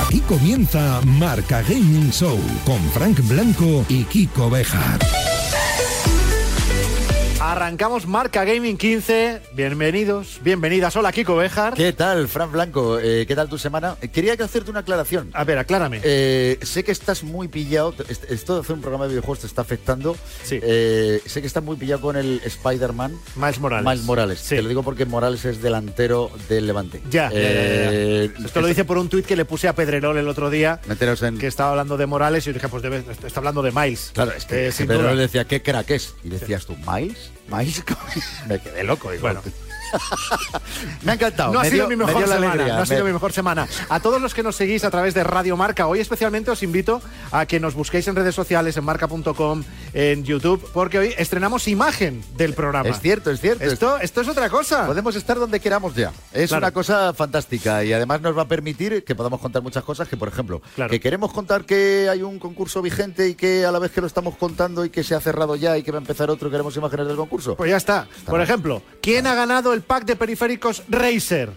Aquí comienza Marca Gaming Show con Frank Blanco y Kiko Bejar. Arrancamos Marca Gaming 15. Bienvenidos, bienvenidas. Hola, Kiko Bejar. ¿Qué tal, Fran Blanco? Eh, ¿Qué tal tu semana? Quería que hacerte una aclaración. A ver, aclárame. Eh, sé que estás muy pillado. est- Esto de hacer un programa de videojuegos te está afectando. Sí. Eh, sé que estás muy pillado con el Spider-Man. Miles Morales. Miles Morales. Sí. Te lo digo porque Morales es delantero del Levante. Ya, ya, ya, ya. Esto lo dice por un tuit que le puse a Pedrerol el otro día, Meteros en. que estaba hablando de Morales y yo dije, pues debe, está hablando de Miles. Claro, es que, le decía, ¿qué crack es? Y decías tú, ¿Miles? Me quedé loco. digo, Bueno. Me ha encantado. No ha sido dio- mi me mejor semana. alegría. No ha sido Me- mi mejor semana. A todos los que nos seguís a través de Radio Marca, hoy especialmente os invito a que nos busquéis en redes sociales, en marca.com, en YouTube, porque hoy estrenamos imagen del programa. Es cierto, es cierto. Esto, esto es otra cosa. Podemos estar donde queramos ya. Es Claro. una cosa fantástica y además nos va a permitir que podamos contar muchas cosas que, por ejemplo, Claro. que queremos contar que hay un concurso vigente y que a la vez que lo estamos contando y que se ha cerrado ya y que va a empezar otro, queremos imágenes del concurso. Pues ya está. Por ejemplo, ¿quién ha ganado el pack de periféricos Razer?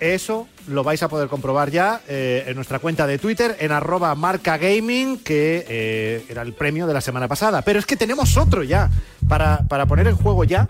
Eso lo vais a poder comprobar ya eh, en nuestra cuenta de Twitter, en arroba marca gaming, que eh, era el premio de la semana pasada. Pero es que tenemos otro ya para, para poner en juego ya.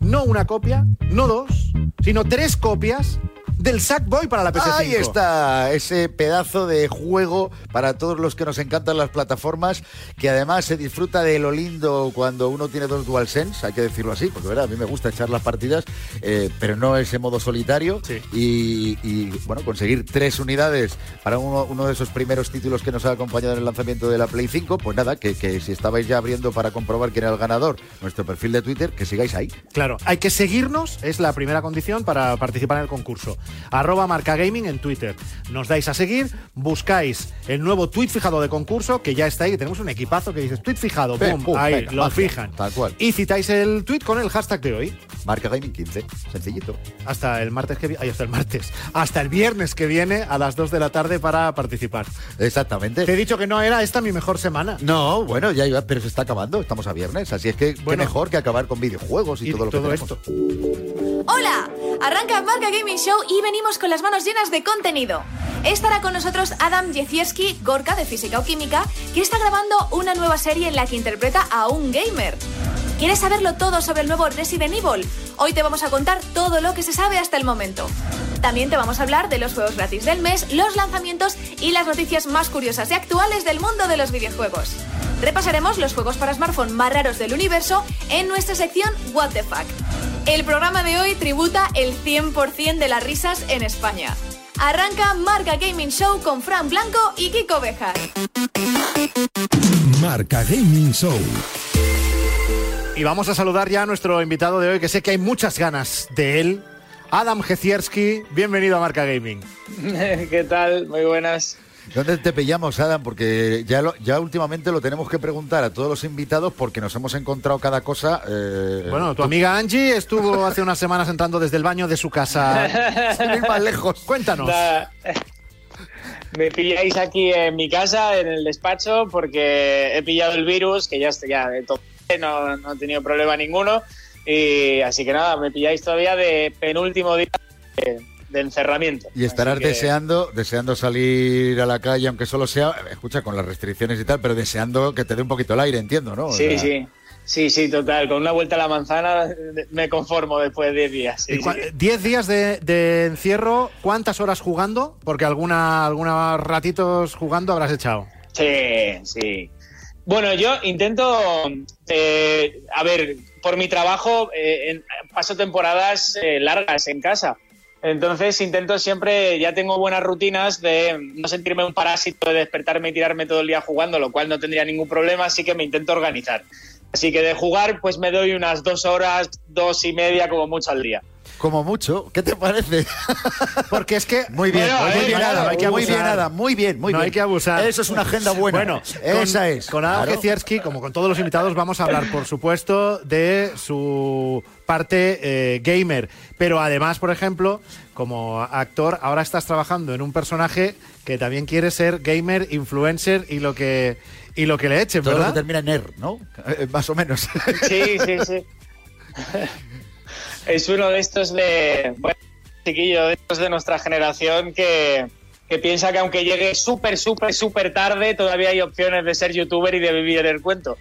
No una copia, no dos, sino tres copias del Sackboy para la PS5. Ahí está, ese pedazo de juego para todos los que nos encantan las plataformas, que además se disfruta de lo lindo cuando uno tiene dos DualSense, hay que decirlo así, porque ¿verdad? a mí me gusta echar las partidas, eh, pero no ese modo solitario. Sí. Y, y, bueno, conseguir tres unidades para uno, uno de esos primeros títulos que nos ha acompañado en el lanzamiento de la Play 5, pues nada, que, que si estabais ya abriendo para comprobar quién era el ganador, nuestro perfil de Twitter, que sigáis ahí. Claro, hay que seguirnos, es la primera condición para participar en el concurso. Arroba marca gaming en Twitter. Nos dais a seguir, buscáis el nuevo tweet fijado de concurso, que ya está ahí, que tenemos un equipazo que dice tweet fijado, boom, pum, ahí, venga, lo magia, fijan. tal cual. Y citáis el tweet con el hashtag de hoy. Marca Gaming 15, sencillito. Hasta el martes que viene, hasta el martes, hasta el viernes que viene a las 2 de la tarde para participar. Exactamente. Te he dicho que no era esta mi mejor semana. No, bueno, ya iba, pero se está acabando, estamos a viernes, así es que Bueno. qué mejor que acabar con videojuegos y, Y todo lo que tenemos. esto. Hola, arranca Marca Gaming Show y venimos con las manos llenas de contenido. Estará con nosotros Adam Jezierski, Gorka de Física o Química, que está grabando una nueva serie en la que interpreta a un gamer. ¿Quieres saberlo todo sobre el nuevo Resident Evil? Hoy te vamos a contar todo lo que se sabe hasta el momento. También te vamos a hablar de los juegos gratis del mes, los lanzamientos y las noticias más curiosas y actuales del mundo de los videojuegos. Repasaremos los juegos para smartphone más raros del universo en nuestra sección What the Fuck. El programa de hoy tributa el 100% de las risas en España. Arranca Marca Gaming Show con Fran Blanco y Kiko Bejar. Marca Gaming Show. Y vamos a saludar ya a nuestro invitado de hoy, que sé que hay muchas ganas de él. Adam Jezierski, bienvenido a Marca Gaming. ¿Qué tal? Muy buenas. ¿Dónde te pillamos, Adam? Porque ya, lo- ya últimamente lo tenemos que preguntar a todos los invitados porque nos hemos encontrado cada cosa. eh, Bueno, tu amiga Angie estuvo hace unas semanas entrando desde el baño de su casa. sin ir más lejos. Cuéntanos. Me pilláis aquí en mi casa, en el despacho, porque he pillado el virus, que ya estoy ya de todo, no, no he tenido problema ninguno. Y así que nada, me pilláis todavía de penúltimo día de, de encerramiento. Y estarás que- deseando, deseando salir a la calle, aunque solo sea, escucha, con las restricciones y tal, pero deseando que te dé un poquito el aire, entiendo, ¿no? O Sí, sea, sí. Sí, sí, total. Con una vuelta a la manzana me conformo después de 10 días. sí, días de, de encierro, ¿cuántas horas jugando? Porque alguna, algunos ratitos jugando habrás echado. Sí, sí. Bueno, yo intento, eh, a ver, por mi trabajo eh, paso temporadas eh, largas en casa. Entonces intento siempre, ya tengo buenas rutinas de no sentirme un parásito, de despertarme y tirarme todo el día jugando, lo cual no tendría ningún problema, así que me intento organizar. Así que de jugar, pues me doy unas dos horas, dos y media como mucho al día. Como mucho. ¿Qué te parece? Porque es que. Muy bien, Bueno, muy eh, bien, no hay que muy bien, abusar. Adam, muy bien, muy no bien. hay que abusar. Eso es una agenda buena. Bueno, esa con, es. Con Adam Claro. Como con todos los invitados, vamos a hablar, por supuesto, de su parte eh, gamer. Pero además, por ejemplo, como actor, ahora estás trabajando en un personaje que también quiere ser gamer, influencer y lo que, y lo que le echen, Todo lo ¿verdad? que termina en er, ¿no? Eh, más o menos. Sí, sí, sí. es uno de estos de. Bueno, chiquillo, de estos de nuestra generación que, que piensa que aunque llegue súper, súper, súper tarde, todavía hay opciones de ser youtuber y de vivir en el cuento.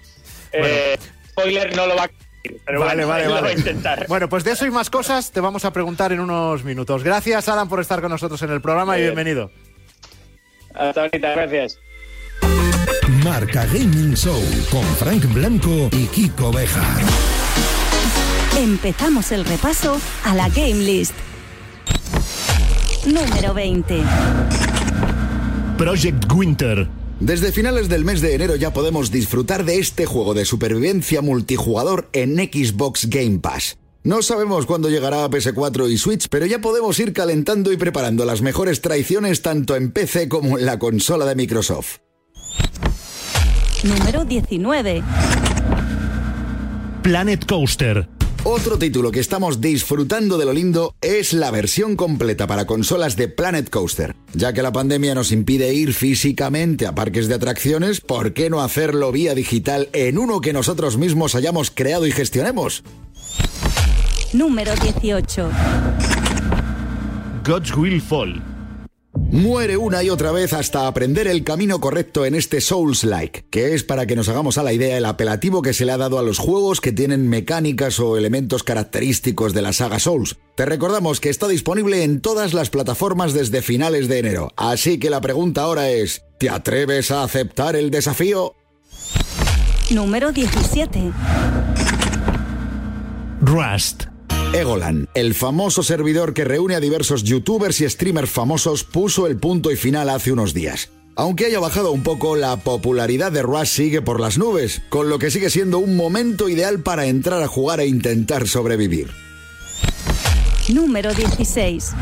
Eh, spoiler no lo va a conseguir, pero vale, bueno, vale, lo vale. va a intentar. Bueno, pues de eso y más cosas te vamos a preguntar en unos minutos. Gracias, Adam, por estar con nosotros en el programa y Bien. bienvenido. Hasta ahorita, gracias. Marca Gaming Show con Frank Blanco y Kiko Bejar. Empezamos el repaso a la Game List. Número 20. Project Winter. Desde finales del mes de enero ya podemos disfrutar de este juego de supervivencia multijugador en Xbox Game Pass. No sabemos cuándo llegará a PS4 y Switch, pero ya podemos ir calentando y preparando las mejores traiciones tanto en PC como en la consola de Microsoft. Número 19. Planet Coaster. Otro título que estamos disfrutando de lo lindo es la versión completa para consolas de Planet Coaster. Ya que la pandemia nos impide ir físicamente a parques de atracciones, ¿por qué no hacerlo vía digital en uno que nosotros mismos hayamos creado y gestionemos? Número 18. God's Will Fall. Muere una y otra vez hasta aprender el camino correcto en este Souls-like, que es para que nos hagamos a la idea el apelativo que se le ha dado a los juegos que tienen mecánicas o elementos característicos de la saga Souls. Te recordamos que está disponible en todas las plataformas desde finales de enero, así que la pregunta ahora es, ¿te atreves a aceptar el desafío? Número 17. Rust. Egolan, el famoso servidor que reúne a diversos youtubers y streamers famosos, puso el punto y final hace unos días. Aunque haya bajado un poco, la popularidad de Rust sigue por las nubes, con lo que sigue siendo un momento ideal para entrar a jugar e intentar sobrevivir. Número 16.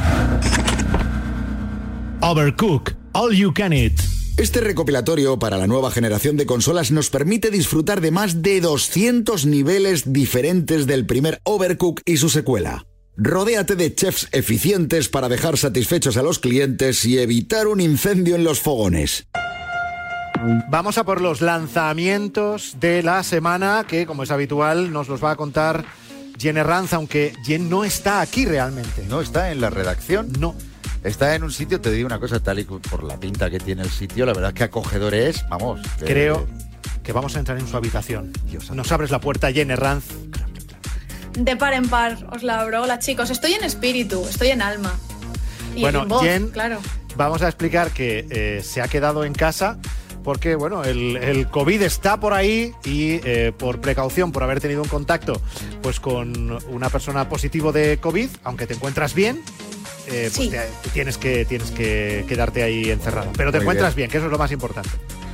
Overcook. All You Can Eat. Este recopilatorio para la nueva generación de consolas nos permite disfrutar de más de 200 niveles diferentes del primer Overcook y su secuela. Rodéate de chefs eficientes para dejar satisfechos a los clientes y evitar un incendio en los fogones. Vamos a por los lanzamientos de la semana, que como es habitual nos los va a contar Jen Herranz, aunque Jen no está aquí realmente. No está en la redacción. No. Está en un sitio, te digo una cosa, tal y por la pinta que tiene el sitio, la verdad es que acogedor es, vamos. Creo que vamos a entrar en su habitación. Dios. Nos abres la puerta, Jen Herranz. De par en par, os la abro. Hola chicos, estoy en espíritu, estoy en alma. Y Bueno, en voz, Jen, claro. Vamos a explicar que eh, se ha quedado en casa porque, bueno, el, el COVID está por ahí y eh, por precaución, por haber tenido un contacto pues con una persona positivo de COVID, aunque te encuentras bien, eh, pues Sí. te- te tienes, que, tienes que quedarte ahí encerrado. Pero te Muy encuentras bien. bien. que eso es lo más importante.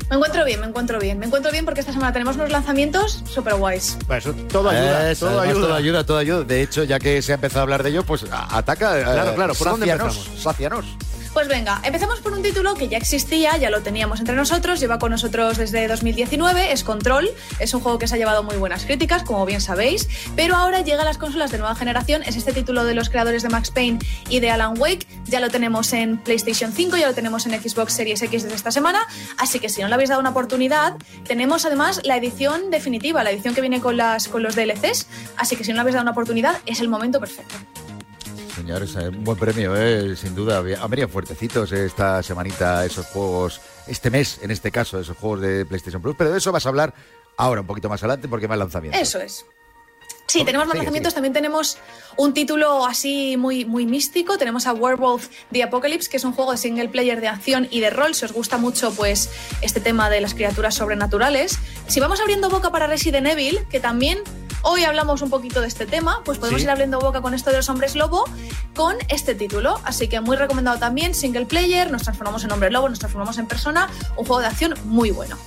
Me encuentro bien, me encuentro bien. Me encuentro bien porque esta semana tenemos unos lanzamientos súper guays. Bueno, eso todo ayuda. Eso, todo además, ayuda. todo ayuda, todo ayuda. De hecho, ya que se ha empezado a hablar de ello, pues ataca. eh, Claro, claro, ¿por dónde empezamos? sácianos. Pues venga, empecemos por un título que ya existía, ya lo teníamos entre nosotros, lleva con nosotros desde 2019, es Control, es un juego que se ha llevado muy buenas críticas, como bien sabéis, pero ahora llega a las consolas de nueva generación, es este título de los creadores de Max Payne y de Alan Wake, ya lo tenemos en PlayStation 5, ya lo tenemos en Xbox Series X desde esta semana, así que si no le habéis dado una oportunidad, tenemos además la edición definitiva, la edición que viene con, las, con los DLCs, así que si no le habéis dado una oportunidad, es el momento perfecto. Señores, eh, un buen premio, eh, sin duda. Han venido fuertecitos eh, esta semanita esos juegos, este mes en este caso, esos juegos de PlayStation Plus, pero de eso vas a hablar ahora, un poquito más adelante, porque más lanzamientos. Eso es. Sí, tenemos más lanzamientos. También tenemos un título así muy, muy místico. Tenemos a Werewolf The Apocalypse, que es un juego de single player de acción y de rol. Si os gusta mucho pues, este tema de las criaturas sobrenaturales. Si vamos abriendo boca para Resident Evil, que también hoy hablamos un poquito de este tema, pues podemos Sí. ir abriendo boca con esto de los hombres lobo con este título. Así que muy recomendado también, single player, nos transformamos en hombre lobo, nos transformamos en persona. Un juego de acción muy bueno.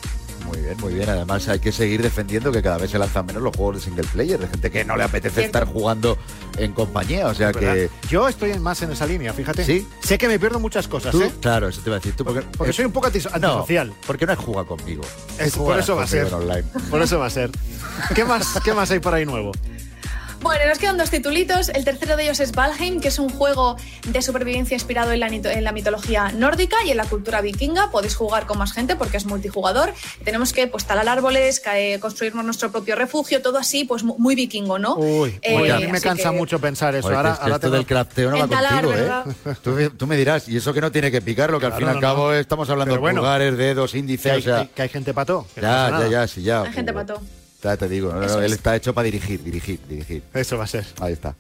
Muy bien, muy bien. Además hay que seguir defendiendo que cada vez se lanzan menos los juegos de single player, de gente que no le apetece Cierto. estar jugando en compañía. O sea que... Yo estoy más en esa línea, fíjate. ¿Sí? Sé que me pierdo muchas cosas, Tú, ¿eh? claro, eso te iba a decir. Tú, Porque, porque eh, soy un poco no, antisocial. porque no has jugado conmigo. Es- por eso va a ser. online. Por eso va a ser. ¿Qué más, ¿Qué más hay por ahí nuevo? Bueno, nos quedan dos titulitos. El tercero de ellos es Valheim, que es un juego de supervivencia inspirado en la, nito- en la mitología nórdica y en la cultura vikinga. Podéis jugar con más gente porque es multijugador. Tenemos que pues, talar árboles, cae- construirnos nuestro propio refugio, todo así, pues mu- muy vikingo, ¿no? Uy, Eh, oye, a mí me cansa que- mucho pensar eso. Oye, ahora que es que ahora esto tengo- del crafteo no va Entalar, contigo. ¿eh? Tú, tú me dirás, y eso que no tiene que picarlo, que al fin y al cabo no. estamos hablando Pero de bueno, pulgares, dedos, que, índices, hay, o sea... hay- que hay gente pato. que no Ya, ya, ya, sí, ya. Hay gente pato. Ya te digo, no, no, Eso él es. está hecho para dirigir, dirigir, dirigir. Eso va a ser. Ahí está.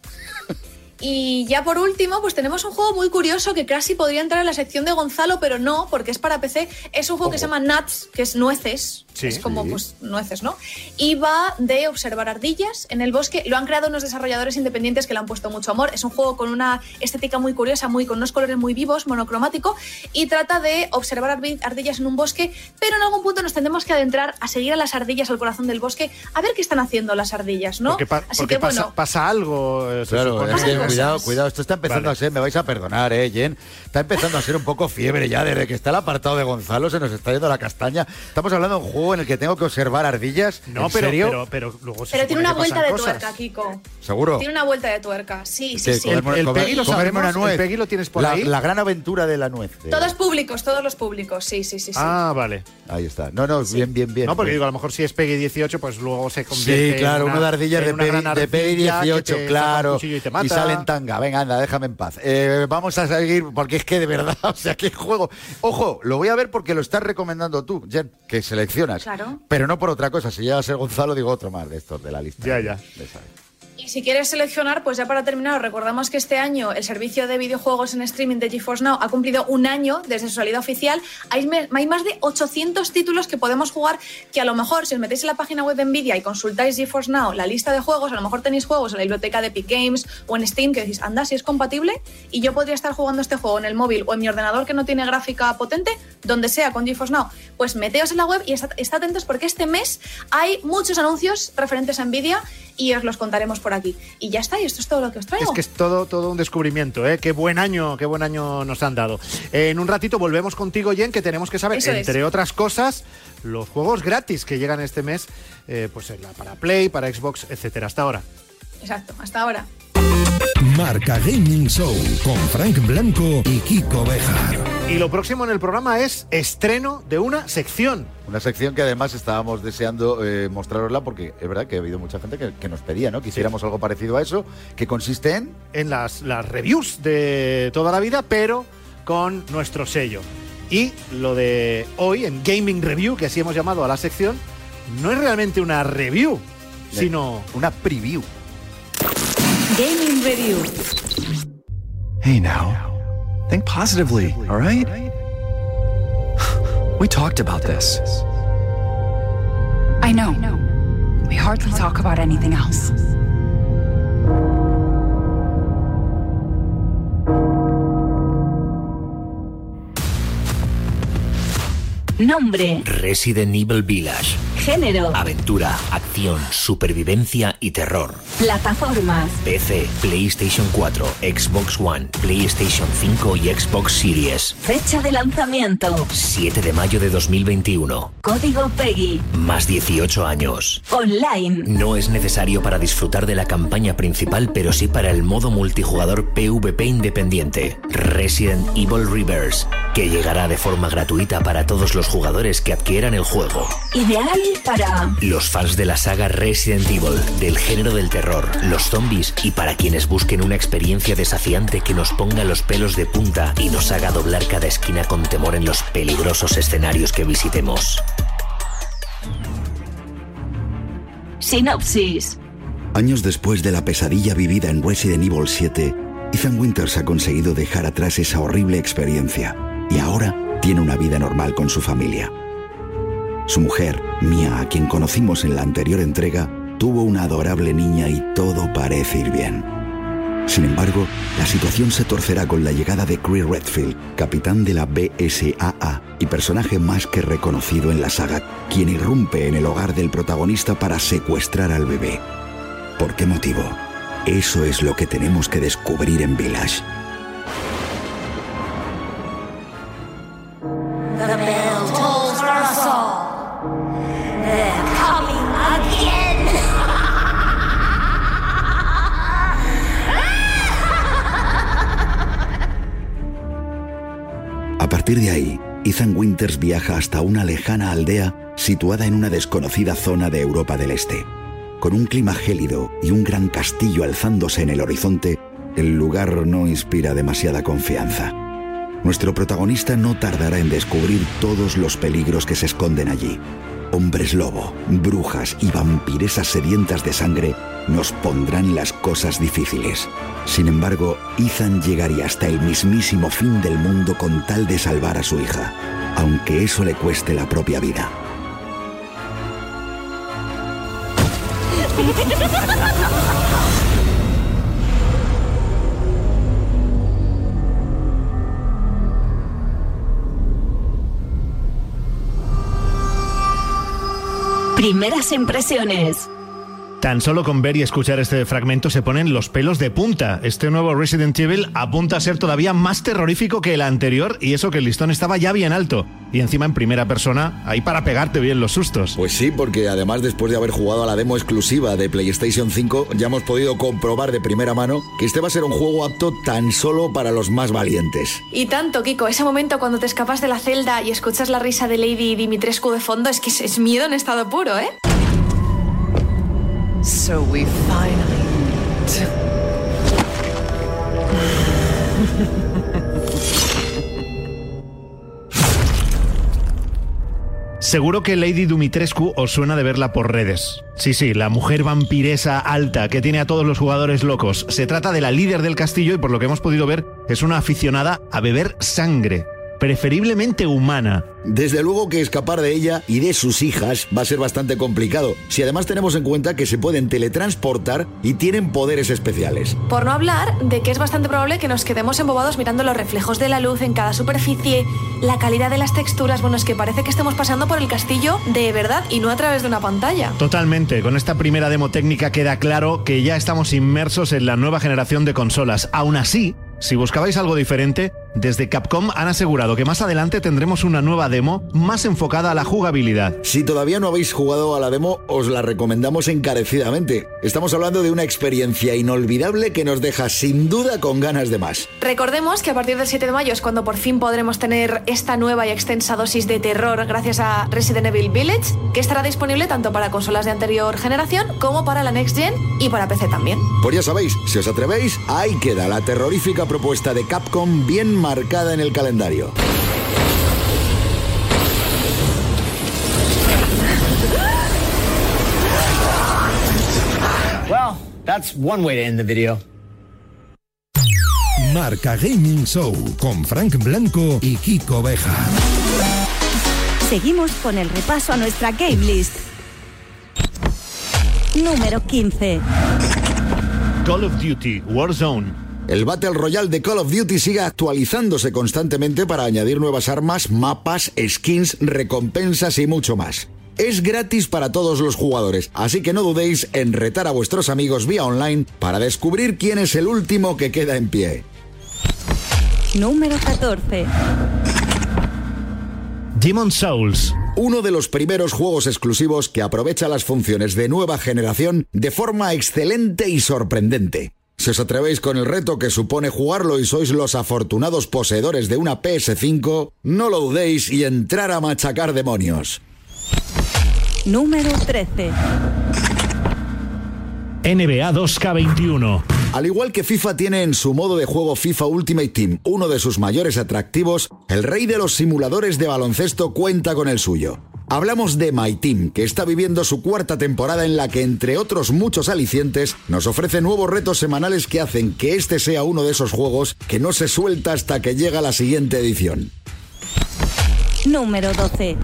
Y ya por último, pues tenemos un juego muy curioso que casi podría entrar en la sección de Gonzalo, pero no, porque es para PC. Es un juego que se llama Nuts, que es nueces. Sí, es como sí. pues nueces, ¿no? Y va de observar ardillas en el bosque. Lo han creado unos desarrolladores independientes que le han puesto mucho amor. Es un juego con una estética muy curiosa, muy con unos colores muy vivos, monocromático, y trata de observar ardillas en un bosque, pero en algún punto nos tendremos que adentrar a seguir a las ardillas al corazón del bosque, a ver qué están haciendo las ardillas, ¿no? Porque, pa- Así porque que pasa, bueno. pasa algo. eh, Claro, es que cosas. cuidado, cuidado, esto está empezando Vale. a ser, me vais a perdonar, eh, Jen, está empezando a ser un poco fiebre ya, desde que está el apartado de Gonzalo, se nos está yendo la castaña. Estamos hablando de un juego en el que tengo que observar ardillas. No, ¿En pero, serio? pero, pero luego se Pero tiene una que vuelta de cosas. tuerca, Kiko. ¿Seguro? Tiene una vuelta de tuerca, sí, sí, sí. El- el comer- Peggy lo sabemos, una nuez. el Peggy lo tienes por la, ahí. La gran aventura de la nuez. de- Todos públicos, todos los públicos, sí, sí, sí. sí. Ah, vale. Ahí está. No, no, bien, bien, bien. No, porque bien. digo, a lo mejor si es Peggy 18, pues luego se convierte Sí, claro, en una, uno de ardillas de una gran Peggy, de Peggy ardilla que 18, te saca un claro. Y, te mata. sale en tanga. Venga, anda, déjame en paz. Eh, vamos a seguir, porque es que de verdad, o sea, qué juego. Ojo, lo voy a ver porque lo estás recomendando tú, Jen, que Claro. Pero no por otra cosa. Si llega a ser Gonzalo, digo otro más de estos de la lista. Ya, ya. De esa. Y si quieres seleccionar, pues ya para terminar, os recordamos que este año el servicio de videojuegos en streaming de GeForce Now ha cumplido un año desde su salida oficial. Hay, hay más de 800 títulos que podemos jugar que a lo mejor si os metéis en la página web de Nvidia y consultáis GeForce Now, la lista de juegos, a lo mejor tenéis juegos en la biblioteca de Epic Games o en Steam que decís, anda, si es compatible y yo podría estar jugando este juego en el móvil o en mi ordenador que no tiene gráfica potente, donde sea con GeForce Now, pues meteos en la web y está, está atentos porque este mes hay muchos anuncios referentes a Nvidia y os los contaremos por aquí. Y ya está, y esto es todo lo que os traigo. Es que es todo, todo un descubrimiento, ¿eh? Qué buen año, qué buen año nos han dado. Eh, en un ratito volvemos contigo, Jen, que tenemos que saber, Eso es. entre otras cosas, los juegos gratis que llegan este mes, eh, pues en la- para Play, para Xbox, etcétera. Hasta ahora. Exacto, hasta ahora. Marca Gaming Show con Frank Blanco y Kiko Bejar. Y lo próximo en el programa es estreno de una sección. Una sección que además estábamos deseando eh, mostrarosla porque es verdad que ha habido mucha gente que, que nos pedía, ¿no? Quisiéramos algo parecido a eso, que consiste en... en las, las reviews de toda la vida, pero con nuestro sello. Y lo de hoy, en Gaming Review, que así hemos llamado a la sección, no es realmente una review, sino Una preview. Gaming Review. Hey now. Think positively, all right? We talked about this. I know. We hardly talk about anything else. Nombre. Resident Evil Village. Género. Aventura, acción, supervivencia y terror. Plataformas. PC, PlayStation 4, Xbox One, PlayStation 5 y Xbox Series. Fecha de lanzamiento. 7 de mayo de 2021. Código PEGI. Más 18 años. Online. No es necesario para disfrutar de la campaña principal, pero sí para el modo multijugador PvP independiente, Resident Evil Reverse, que llegará de forma gratuita para todos los jugadores que adquieran el juego. Ideal para Los fans de la saga Resident Evil, del género del terror, los zombies y para quienes busquen una experiencia desafiante que nos ponga los pelos de punta y nos haga doblar cada esquina con temor en los peligrosos escenarios que visitemos. sinopsis. Años después de la pesadilla vivida en Resident Evil 7, Ethan Winters ha conseguido dejar atrás esa horrible experiencia y ahora tiene una vida normal con su familia. Su mujer, Mia, a quien conocimos en la anterior entrega, tuvo una adorable niña y todo parece ir bien. Sin embargo, la situación se torcerá con la llegada de Cree Redfield, capitán de la BSAA y personaje más que reconocido en la saga, quien irrumpe en el hogar del protagonista para secuestrar al bebé. ¿Por qué motivo? Eso es lo que tenemos que descubrir en Village. A partir de ahí, Ethan Winters viaja hasta una lejana aldea situada en una desconocida zona de Europa del Este. Con un clima gélido y un gran castillo alzándose en el horizonte, el lugar no inspira demasiada confianza. Nuestro protagonista no tardará en descubrir todos los peligros que se esconden allí. Hombres lobo, brujas y vampiresas sedientas de sangre nos pondrán las cosas difíciles. Sin embargo, Ethan llegaría hasta el mismísimo fin del mundo con tal de salvar a su hija, aunque eso le cueste la propia vida. Primeras impresiones. Tan solo con ver y escuchar este fragmento se ponen los pelos de punta. Este nuevo Resident Evil apunta a ser todavía más terrorífico que el anterior y eso que el listón estaba ya bien alto. Y encima en primera persona, ahí para pegarte bien los sustos. Pues sí, porque además después de haber jugado a la demo exclusiva de PlayStation 5, ya hemos podido comprobar de primera mano que este va a ser un juego apto tan solo para los más valientes. Y tanto, Kiko, ese momento cuando te escapas de la celda y escuchas la risa de Lady Dimitrescu de fondo es que es, es miedo en estado puro, ¿eh? So we finally meet. Seguro que Lady Dumitrescu os suena de verla por redes. Sí, sí, la mujer vampiresa alta que tiene a todos los jugadores locos. Se trata de la líder del castillo y por lo que hemos podido ver es una aficionada a beber sangre, preferiblemente humana. Desde luego que escapar de ella y de sus hijas va a ser bastante complicado, si además tenemos en cuenta que se pueden teletransportar y tienen poderes especiales. Por no hablar de que es bastante probable que nos quedemos embobados mirando los reflejos de la luz en cada superficie, la calidad de las texturas, bueno, es que parece que estemos pasando por el castillo de verdad y no a través de una pantalla. Totalmente, con esta primera demo técnica queda claro que ya estamos inmersos en la nueva generación de consolas. Aún así, si buscabais algo diferente, desde Capcom han asegurado que más adelante tendremos una nueva demo más enfocada a la jugabilidad. Si todavía no habéis jugado a la demo, os la recomendamos encarecidamente. Estamos hablando de una experiencia inolvidable que nos deja sin duda con ganas de más. Recordemos que a partir del 7 de mayo es cuando por fin podremos tener esta nueva y extensa dosis de terror gracias a Resident Evil Village, que estará disponible tanto para consolas de anterior generación como para la Next Gen y para PC también. Pues ya sabéis, si os atrevéis, ahí queda la terrorífica propuesta de Capcom bien marcada en el calendario. Well, that's one way to end the video. Marca Gaming Show con Frank Blanco y Kiko Beja. Seguimos con el repaso a nuestra game list. Número 15. Call of Duty Warzone. El Battle Royale de Call of Duty sigue actualizándose constantemente para añadir nuevas armas, mapas, skins, recompensas y mucho más. Es gratis para todos los jugadores, así que no dudéis en retar a vuestros amigos vía online para descubrir quién es el último que queda en pie. Número 14. Demon Souls. Uno de los primeros juegos exclusivos que aprovecha las funciones de nueva generación de forma excelente y sorprendente. Si os atrevéis con el reto que supone jugarlo y sois los afortunados poseedores de una PS5, no lo dudéis y entrar a machacar demonios. Número 13. NBA 2K21. Al igual que FIFA tiene en su modo de juego FIFA Ultimate Team uno de sus mayores atractivos, el rey de los simuladores de baloncesto cuenta con el suyo. Hablamos de My Team, que está viviendo su cuarta temporada en la que, entre otros muchos alicientes, nos ofrece nuevos retos semanales que hacen que este sea uno de esos juegos que no se suelta hasta que llega la siguiente edición. Número 12.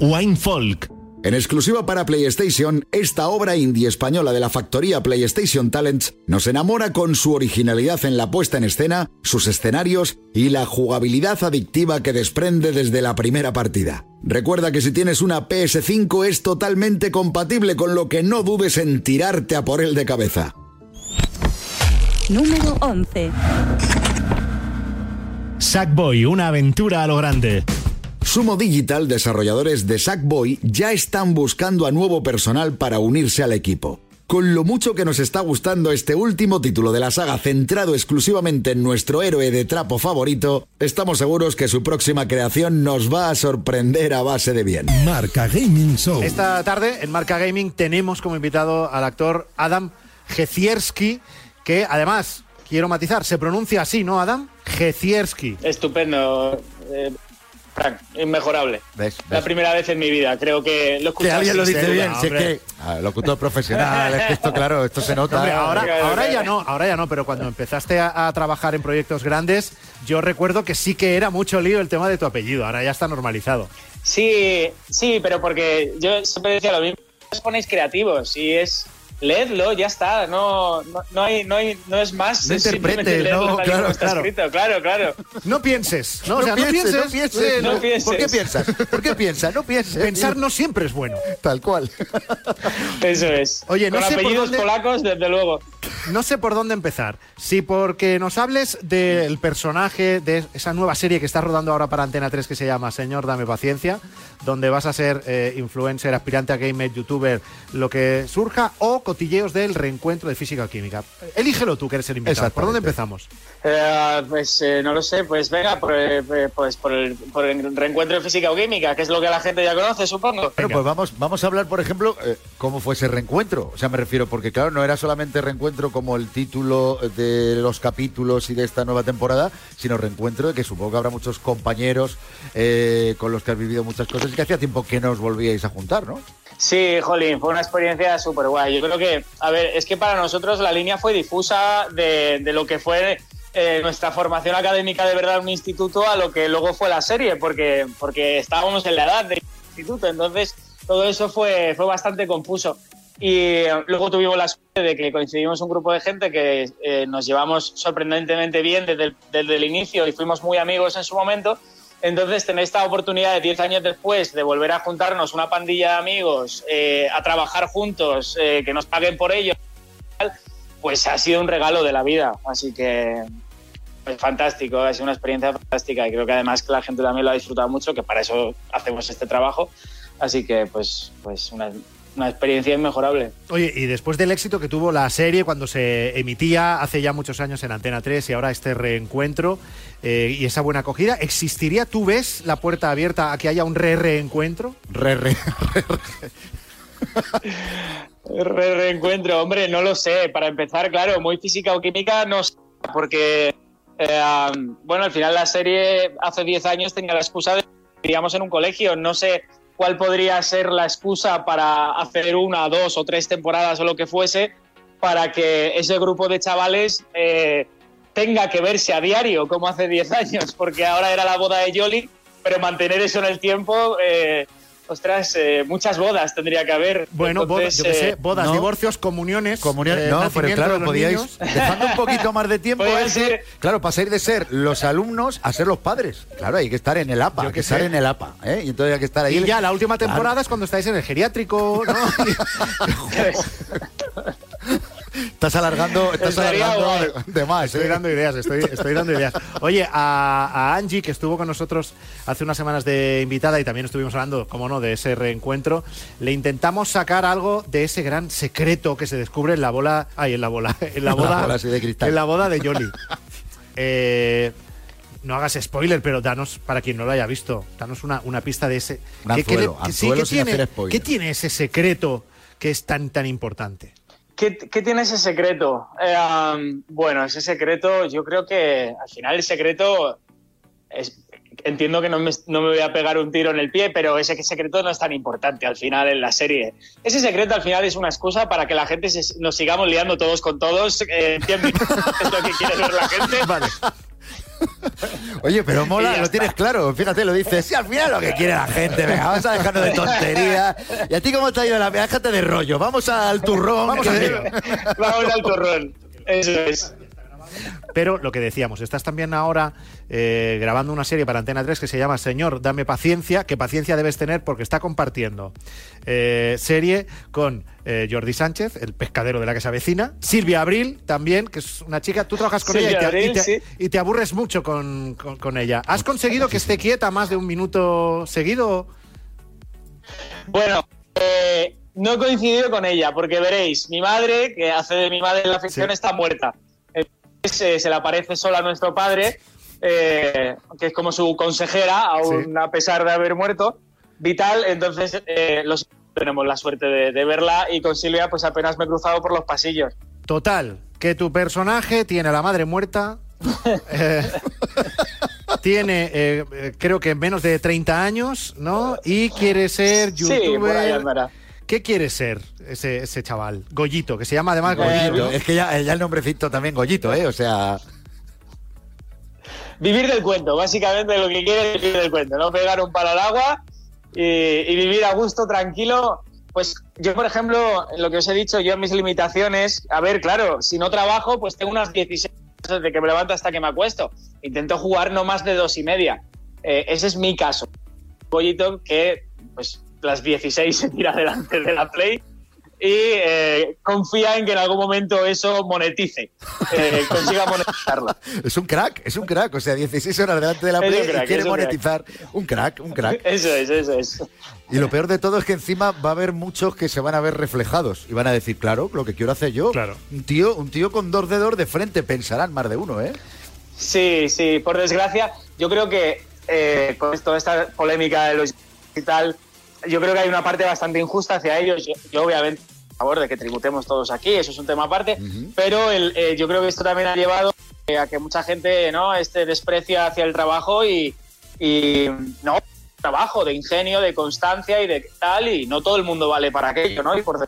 Wine Folk. En exclusiva para PlayStation, esta obra indie española de la factoría PlayStation Talents nos enamora con su originalidad en la puesta en escena, sus escenarios y la jugabilidad adictiva que desprende desde la primera partida. Recuerda que si tienes una PS5 es totalmente compatible con lo que no dudes en tirarte a por él de cabeza. Número 11. Sackboy, una aventura a lo grande. Sumo Digital, desarrolladores de Sackboy, ya están buscando a nuevo personal para unirse al equipo. Con lo mucho que nos está gustando este último título de la saga centrado exclusivamente en nuestro héroe de trapo favorito, estamos seguros que su próxima creación nos va a sorprender a base de bien. Marca Gaming Show. Esta tarde en Marca Gaming tenemos como invitado al actor Adam Gecierski, que además, quiero matizar, se pronuncia así, ¿no, Adam? Gecierski. Estupendo. eh, Frank, inmejorable. ¿Ves? La primera vez en mi vida, creo que lo Que escuchas alguien lo dice bien, si es hombre. que ah, locutor profesional, es que esto claro, esto se nota. Hombre, ahora, ahora ya no, ahora ya no, pero cuando empezaste a, a trabajar en proyectos grandes, yo recuerdo que sí que era mucho lío el tema de tu apellido, ahora ya está normalizado. Sí, sí, pero porque yo siempre decía lo mismo. Os ponéis creativos y es. Leedlo, ya está. No, no, no hay, no, hay, no es más. No leerlo no, claro, como está claro. escrito. Claro, claro. No pienses, ¿no? O sea, no pienses, no pienses, no no- pienses. ¿Por qué piensas? ¿Por qué piensas? No pienses. Pensar no siempre es bueno. Tal cual. Eso es. Oye, no Con sé por apellidos dónde- polacos, desde luego. No sé por dónde empezar. Si porque nos hables del personaje de esa nueva serie que estás rodando ahora para Antena 3 que se llama Señor, dame paciencia, donde vas a ser eh, influencer, aspirante a gamer, youtuber, lo que surja, o cotilleos del reencuentro de física o química. Elígelo tú, que eres el invitado. ¿Por dónde empezamos? Eh, pues eh, no lo sé, pues venga, por, eh, pues por el, por el reencuentro de física o química, que es lo que la gente ya conoce, supongo. Bueno, pues vamos, vamos a hablar, por ejemplo, eh, cómo fue ese reencuentro. O sea, me refiero, porque claro, no era solamente reencuentro como el título de los capítulos y de esta nueva temporada, sino reencuentro de que supongo que habrá muchos compañeros eh, con los que has vivido muchas cosas y que hacía tiempo que no os volvíais a juntar, ¿no? Sí, Jolín, fue una experiencia súper guay. Yo creo que, a ver, es que para nosotros la línea fue difusa de, lo que fue eh, nuestra formación académica de verdad en un instituto a lo que luego fue la serie, porque, porque estábamos en la edad del instituto, entonces todo eso fue, fue bastante confuso. Y eh, luego tuvimos la suerte de que coincidimos un grupo de gente que eh, nos llevamos sorprendentemente bien desde el, desde el inicio y fuimos muy amigos en su momento. Entonces, tener esta oportunidad de 10 años después de volver a juntarnos una pandilla de amigos, eh, a trabajar juntos, eh, que nos paguen por ello, pues ha sido un regalo de la vida. Así que es fantástico, ha sido una experiencia fantástica y creo que además que la gente también lo ha disfrutado mucho, que para eso hacemos este trabajo. Así que, pues, pues una, una experiencia inmejorable. Oye, y después del éxito que tuvo la serie cuando se emitía hace ya muchos años en Antena 3 y ahora este reencuentro eh, y esa buena acogida, ¿existiría, tú ves la puerta abierta a que haya un re-reencuentro? Re, re, Re- reencuentro, hombre, no lo sé. Para empezar, claro, muy física o química no sé, porque, eh, bueno, al final la serie hace 10 años tenía la excusa de que vivíamos en un colegio. No sé cuál podría ser la excusa para hacer una, dos o tres temporadas o lo que fuese para que ese grupo de chavales eh, tenga que verse a diario como hace 10 años, porque ahora era la boda de Jolly, pero mantener eso en el tiempo... eh, Ostras, eh, muchas bodas tendría que haber. Bueno, bodas, yo qué sé, eh, bodas, no. divorcios, comuniones. Comuniones, eh, no, pero claro, podíais, niños. dejando un poquito más de tiempo, ese- ser- claro, pasar de ser los alumnos a ser los padres. Claro, hay que estar en el APA, Yo hay que estar sé. en el APA, ¿eh? Y entonces hay que estar ahí. Y ya la última Claro. temporada es cuando estáis en el geriátrico, ¿no? Estás alargando, estás alargando guay. de, más, Estoy ¿eh? dando ideas, estoy, estoy dando ideas. Oye, a, a Angie, que estuvo con nosotros hace unas semanas de invitada y también estuvimos hablando, como no, de ese reencuentro, le intentamos sacar algo de ese gran secreto que se descubre en la bola. Ay, en la bola. En la La boda, bola así de cristal. En la boda de Jolly. Eh, no hagas spoiler, pero danos, para quien no lo haya visto, danos una, una pista de ese. Un ¿Qué- qué le- anzuelo, qué- sí, anzuelo ¿qué sin tiene. ¿Qué tiene ese secreto que es tan, tan importante? ¿Qué, qué tiene ese secreto? Eh, um, bueno, ese secreto, yo creo que al final el secreto es. Entiendo que no me, no me voy a pegar un tiro en el pie, pero ese secreto no es tan importante al final en la serie. Ese secreto al final es una excusa para que la gente nos sigamos liando todos con todos eh, en 10 minutos, es lo que quiere ver la gente. Vale. Oye, pero mola, lo tienes claro. Fíjate, lo dices. Sí, al final lo que quiere la gente. Venga, vamos a dejarnos de tonterías. ¿Y a ti cómo te ha ido la vida? Déjate de rollo. Vamos al turrón. Vamos. Vamos al turrón. Eso es. Pero lo que decíamos, estás también ahora eh, grabando una serie para Antena 3 que se llama Señor, dame paciencia, que paciencia debes tener porque está compartiendo eh, serie con eh, Jordi Sánchez, el pescadero de la que se avecina, Silvia Abril también, que es una chica, tú trabajas con Silvia ella y te, Abril, y te- sí. y te aburres mucho con, con- con ella. ¿Has conseguido que esté quieta más de un minuto seguido? Bueno, eh, no he coincidido con ella, porque veréis, mi madre, que hace de mi madre en la ficción, Sí. está muerta. Eh, se le aparece sola a nuestro padre, eh, que es como su consejera, aún a pesar de haber muerto, vital. Entonces, eh, los tenemos la suerte de, de verla y con Silvia, pues apenas me he cruzado por los pasillos. Total, que tu personaje tiene a la madre muerta. eh, tiene, creo que menos de 30 años, ¿no? Y quiere ser Sí, por ahí youtuber. ¿Qué quiere ser ese, ese chaval? Goyito, que se llama además Goyito. Goyito. Es que ya, ya el nombrecito también Goyito, ¿eh? O sea. Vivir del cuento, básicamente lo que quiere es vivir del cuento, no pegar un palo al agua y, y vivir a gusto, tranquilo. Pues yo, por ejemplo, lo que os he dicho, yo en mis limitaciones, a ver, claro, si no trabajo, pues tengo unas 16 horas desde que me levanto hasta que me acuesto. Intento jugar no más de dos y media. Eh, ese es mi caso. Pollito que, pues, las 16 se tira delante de la Play y eh, confía en que en algún momento eso monetice, eh, consiga monetizarlo. Es un crack, es un crack. O sea, 16 horas delante de la Play crack, y quiere un crack. monetizar. Un crack, un crack. Eso es, eso es. Y lo peor de todo es que encima va a haber muchos que se van a ver reflejados y van a decir, claro, lo que quiero hacer yo. Claro. Un tío, un tío con dos dedos de frente, pensarán más de uno, ¿eh? Sí, sí, por desgracia, yo creo que eh, con toda esta polémica de los y tal, yo creo que hay una parte bastante injusta hacia ellos. Yo, yo obviamente, a favor de que tributemos todos aquí, eso es un tema aparte, pero el, eh, yo creo que esto también ha llevado a que mucha gente no este desprecia hacia el trabajo y, y no trabajo de ingenio, de constancia y de tal, y no todo el mundo vale para aquello, ¿no? Y por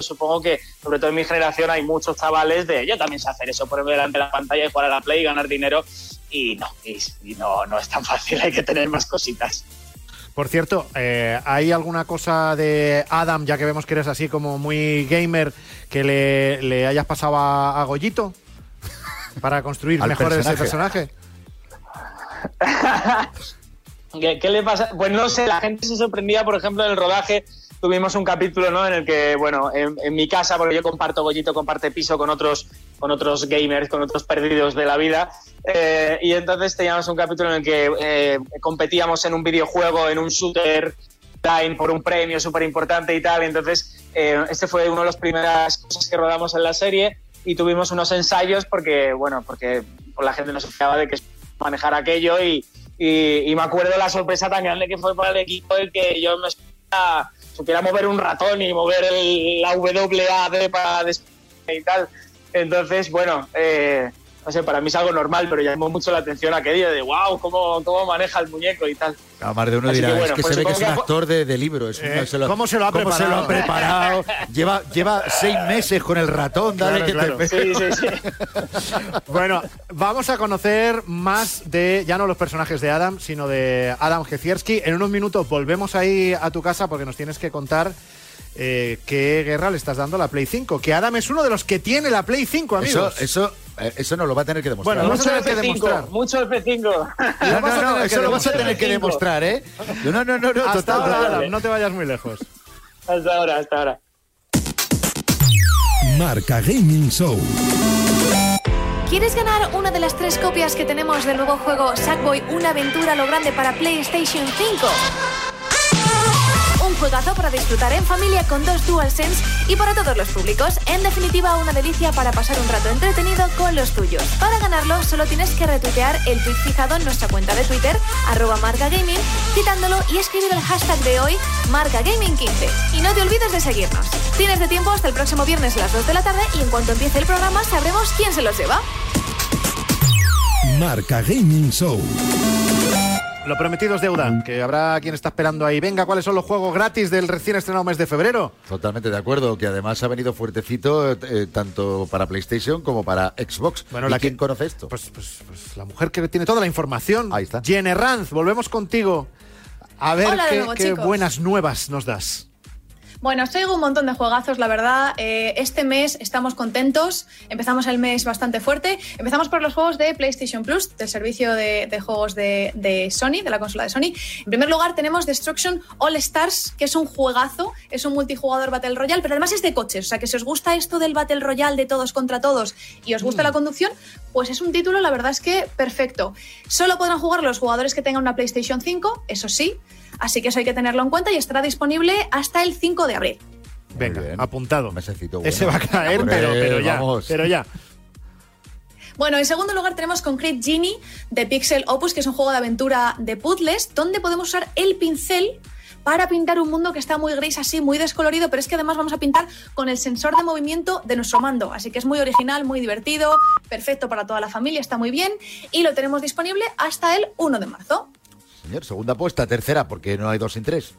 supongo que, sobre todo en mi generación, hay muchos chavales de yo también sé hacer eso, ponerme delante de la pantalla y jugar a la play y ganar dinero. Y no, y, y no, no es tan fácil, hay que tener más cositas. Por cierto, eh, ¿hay alguna cosa de Adam, ya que vemos que eres así como muy gamer, que le, le hayas pasado a, a Goyito? Para construir mejor ese personaje. personaje. ¿Qué, qué le pasa? Pues no sé, la gente se sorprendía, por ejemplo, en el rodaje. Tuvimos un capítulo ¿no? en el que, bueno, en, en mi casa, porque yo comparto Goyito, comparte piso con otros, con otros gamers, con otros perdidos de la vida. eh, y entonces teníamos un capítulo en el que eh, competíamos en un videojuego, en un shooter time por un premio súper importante y tal. Y entonces, eh, este fue una de las primeras cosas que rodamos en la serie y tuvimos unos ensayos porque, bueno, porque la gente nos esperaba de que manejar aquello y, y, y me acuerdo la sorpresa tan grande que fue para el equipo el que yo me esperaba, supiera mover un ratón y mover el, la WAD para y tal. Entonces, bueno, eh, no sé, para mí es algo normal, pero llamó mucho la atención aquello de wow, cómo, cómo maneja el muñeco y tal. A más de uno Así dirá, que bueno, es que pues se ve que es un actor de, de libro. es un- Eh, se lo- ¿cómo se lo ha ¿cómo se lo ha preparado? lleva, lleva seis meses con el ratón, dale Claro, que claro. te Sí, sí, sí. Bueno, vamos a conocer más de, ya no los personajes de Adam, sino de Adam Jezierski. En unos minutos volvemos ahí a tu casa porque nos tienes que contar eh, qué guerra le estás dando a la Play 5. Que Adam es uno de los que tiene la Play 5, Eso, amigos. eso, eh, eso nos lo va a tener que demostrar. Bueno, Mucho tener que F5, demostrar. mucho F5. no, no, no, eso lo vas a tener que demostrar, ¿eh? No, no, no, no, no, Hasta total, ahora, total. Adam, no te vayas muy lejos. Hasta ahora, hasta ahora. Marca Gaming Show. ¿Quieres ganar una de las tres copias que tenemos del nuevo juego Sackboy Una aventura a lo grande para PlayStation 5? Juegazo para disfrutar en familia con dos DualSense y para todos los públicos. En definitiva, una delicia para pasar un rato entretenido con los tuyos. Para ganarlo, solo tienes que retuitear el tweet fijado en nuestra cuenta de Twitter, arroba marcagaming, citándolo y escribir el hashtag de hoy, marcagaming15. Y no te olvides de seguirnos. Tienes de tiempo hasta el próximo viernes a las 2 de la tarde y en cuanto empiece el programa sabremos quién se los lleva. Marca Gaming Show. Lo prometido es deuda, que habrá quien está esperando ahí. Venga, ¿cuáles son los juegos gratis del recién estrenado mes de febrero? Totalmente de acuerdo, que además ha venido fuertecito eh, tanto para PlayStation como para Xbox. Bueno, ¿Y la quién que- conoce esto? Pues, pues, pues la mujer que tiene toda la información. Ahí está. Jen Ranz, volvemos contigo. A ver Hola qué, nuevo, qué chicos. buenas nuevas nos das. Bueno, os traigo un montón de juegazos, la verdad. Eh, este mes estamos contentos. Empezamos el mes bastante fuerte. Empezamos por los juegos de PlayStation Plus, del servicio de, de juegos de, de Sony, de la consola de Sony. En primer lugar, tenemos Destruction All Stars, que es un juegazo. Es un multijugador Battle Royale, pero además es de coches. O sea, que si os gusta esto del Battle Royale de todos contra todos y os gusta la conducción, pues es un título, la verdad es que perfecto. Solo podrán jugar los jugadores que tengan una PlayStation 5, eso sí. Así que eso hay que tenerlo en cuenta y estará disponible hasta el 5 de abril. Venga, bien. apuntado. Mesecito Ese va bueno. a caer, pero, pero ya. vamos. Pero ya. Bueno, en segundo lugar tenemos Concrete Genie de Pixel Opus, que es un juego de aventura de puzzles, donde podemos usar el pincel para pintar un mundo que está muy gris, así, muy descolorido, pero es que además vamos a pintar con el sensor de movimiento de nuestro mando. Así que es muy original, muy divertido, perfecto para toda la familia, está muy bien. Y lo tenemos disponible hasta el 1 de marzo. Señor, segunda apuesta, tercera, porque no hay dos sin tres.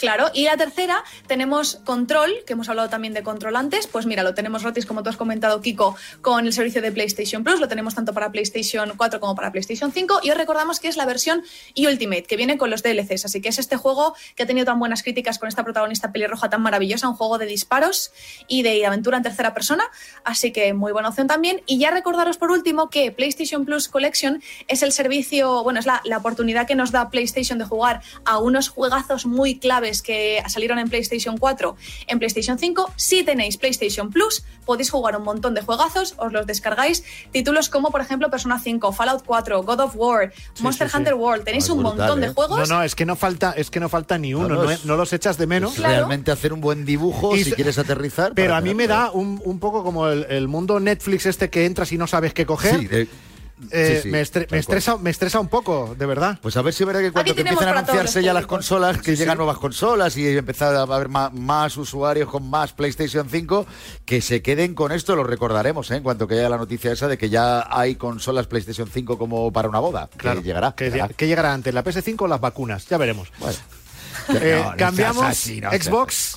Claro, y la tercera tenemos Control, que hemos hablado también de Control antes. Pues mira, lo tenemos gratis, como tú has comentado, Kiko, con el servicio de PlayStation Plus. Lo tenemos tanto para PlayStation 4 como para PlayStation 5. Y os recordamos que es la versión Ultimate, que viene con los DLCs. Así que es este juego que ha tenido tan buenas críticas con esta protagonista pelirroja tan maravillosa, un juego de disparos y de aventura en tercera persona. Así que muy buena opción también. Y ya recordaros por último que PlayStation Plus Collection es el servicio, bueno, es la, la oportunidad que nos da PlayStation de jugar a unos juegazos muy claves que salieron en PlayStation 4, en PlayStation 5. Si tenéis PlayStation Plus, podéis jugar un montón de juegazos, os los descargáis. Títulos como, por ejemplo, Persona 5, Fallout 4, God of War, Sí, Monster sí, sí. Hunter World. Tenéis un brutal, montón ¿eh? de juegos. No, no, es que no falta, es que no falta ni uno, No, es- no los echas de menos. Realmente hacer un buen dibujo Y si quieres aterrizar. Pero a mí me da un, un poco como el, el mundo Netflix este que entras y no sabes qué coger. Sí, de- Eh, sí, sí, me, estre- me estresa, me estresa un poco, de verdad. Pues a ver si verá que cuando que empiezan a anunciarse ya las consolas, que llegan nuevas consolas y empezar a haber más, más usuarios con más PlayStation 5, que se queden con esto, lo recordaremos, ¿eh? en cuanto que haya la noticia esa de que ya hay consolas PlayStation 5 como para una boda. Claro, que llegará. Que, llegará. que llegará antes, la PS5 o las vacunas, ya veremos. Bueno. Eh, No, no cambiamos así, no Xbox.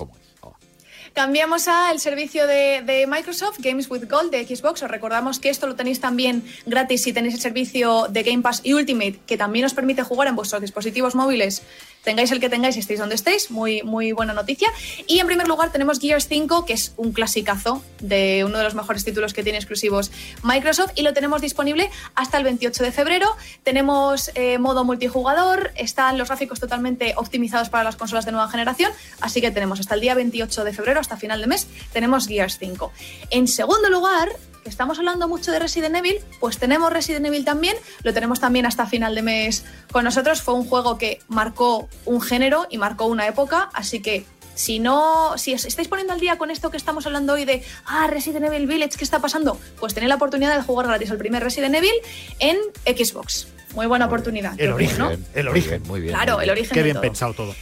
Cambiamos al servicio de, Microsoft, Games with Gold de Xbox. Os recordamos que esto lo tenéis también gratis si tenéis el servicio de Game Pass y Ultimate, que también os permite jugar en vuestros dispositivos móviles. Tengáis el que tengáis y estéis donde estéis. Muy, muy buena noticia. Y en primer lugar tenemos Gears 5, que es un clasicazo de uno de los mejores títulos que tiene exclusivos Microsoft. Y lo tenemos disponible hasta el 28 de febrero. Tenemos eh, modo multijugador. Están los gráficos totalmente optimizados para las consolas de nueva generación. Así que tenemos hasta el día 28 de febrero, hasta final de mes, tenemos Gears 5. En segundo lugar, que estamos hablando mucho de Resident Evil, pues tenemos Resident Evil también, lo tenemos también hasta final de mes con nosotros. Fue un juego que marcó un género y marcó una época, así que si no, si os estáis poniendo al día con esto que estamos hablando hoy de ah, Resident Evil Village, ¿qué está pasando? Pues tenéis la oportunidad de jugar gratis el primer Resident Evil en Xbox. Muy buena oportunidad. El creo, origen, ¿no? el Muy origen. bien, muy bien. Claro, muy el origen Qué de bien todo. pensado todo.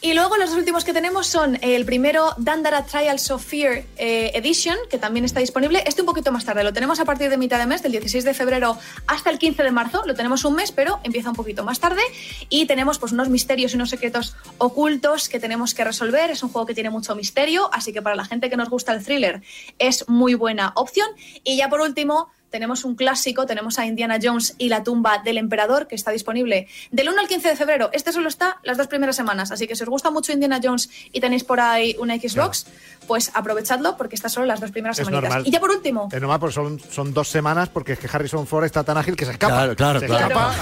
Y luego los dos últimos que tenemos son el primero Dandara Trials of Fear eh, Edition, que también está disponible. Este un poquito más tarde, lo tenemos a partir de mitad de mes, del 16 de febrero hasta el 15 de marzo. Lo tenemos un mes, pero empieza un poquito más tarde. Y tenemos pues unos misterios y unos secretos ocultos que tenemos que resolver. Es un juego que tiene mucho misterio, así que para la gente que nos gusta el thriller es muy buena opción. Y ya por último tenemos un clásico, tenemos a Indiana Jones y la tumba del emperador, que está disponible del 1 al 15 de febrero. Este solo está las dos primeras semanas, así que si os gusta mucho Indiana Jones y tenéis por ahí una Xbox, pues aprovechadlo porque está solo las dos primeras Es semanitas. normal. Y ya por último, Es normal, porque son, son dos semanas, porque es que Harrison Ford está tan ágil que se escapa. Claro, claro, Se claro. escapa.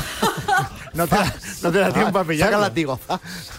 no, te, da- no te da tiempo a Saca pillarlo. el látigo.